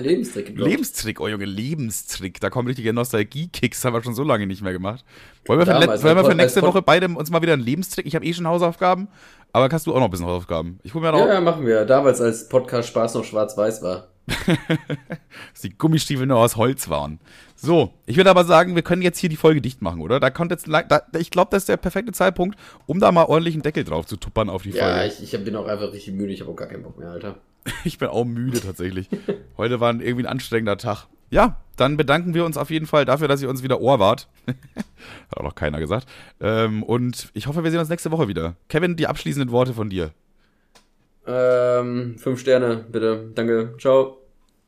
Lebenstrick. gedroppt. Lebenstrick, oh Junge, Lebenstrick. Da kommen richtige Nostalgie-Kicks, haben wir schon so lange nicht mehr gemacht. Wollen wir für, Damals, let- wollen wir für nächste Woche beide uns mal wieder einen Lebenstrick? Ich habe eh schon Hausaufgaben, aber kannst du auch noch ein bisschen Hausaufgaben? Ich hol mir noch Ja, ja, machen wir. Damals, als Podcast Spaß noch schwarz-weiß war. dass die Gummistiefel nur aus Holz waren. So, ich würde aber sagen, wir können jetzt hier die Folge dicht machen, oder? Da kommt jetzt, da, ich glaube, das ist der perfekte Zeitpunkt, um da mal ordentlich einen Deckel drauf zu tuppern auf die Ja, Folge. ich, ich bin auch einfach richtig müde. Ich habe auch gar keinen Bock mehr, Alter. Ich bin auch müde tatsächlich. Heute war irgendwie ein anstrengender Tag. Ja, dann bedanken wir uns auf jeden Fall dafür, dass ihr uns wieder Ohr wart. Hat auch noch keiner gesagt. Ähm, und ich hoffe, wir sehen uns nächste Woche wieder. Kevin, die abschließenden Worte von dir. Ähm, fünf Sterne, bitte. Danke. Ciao.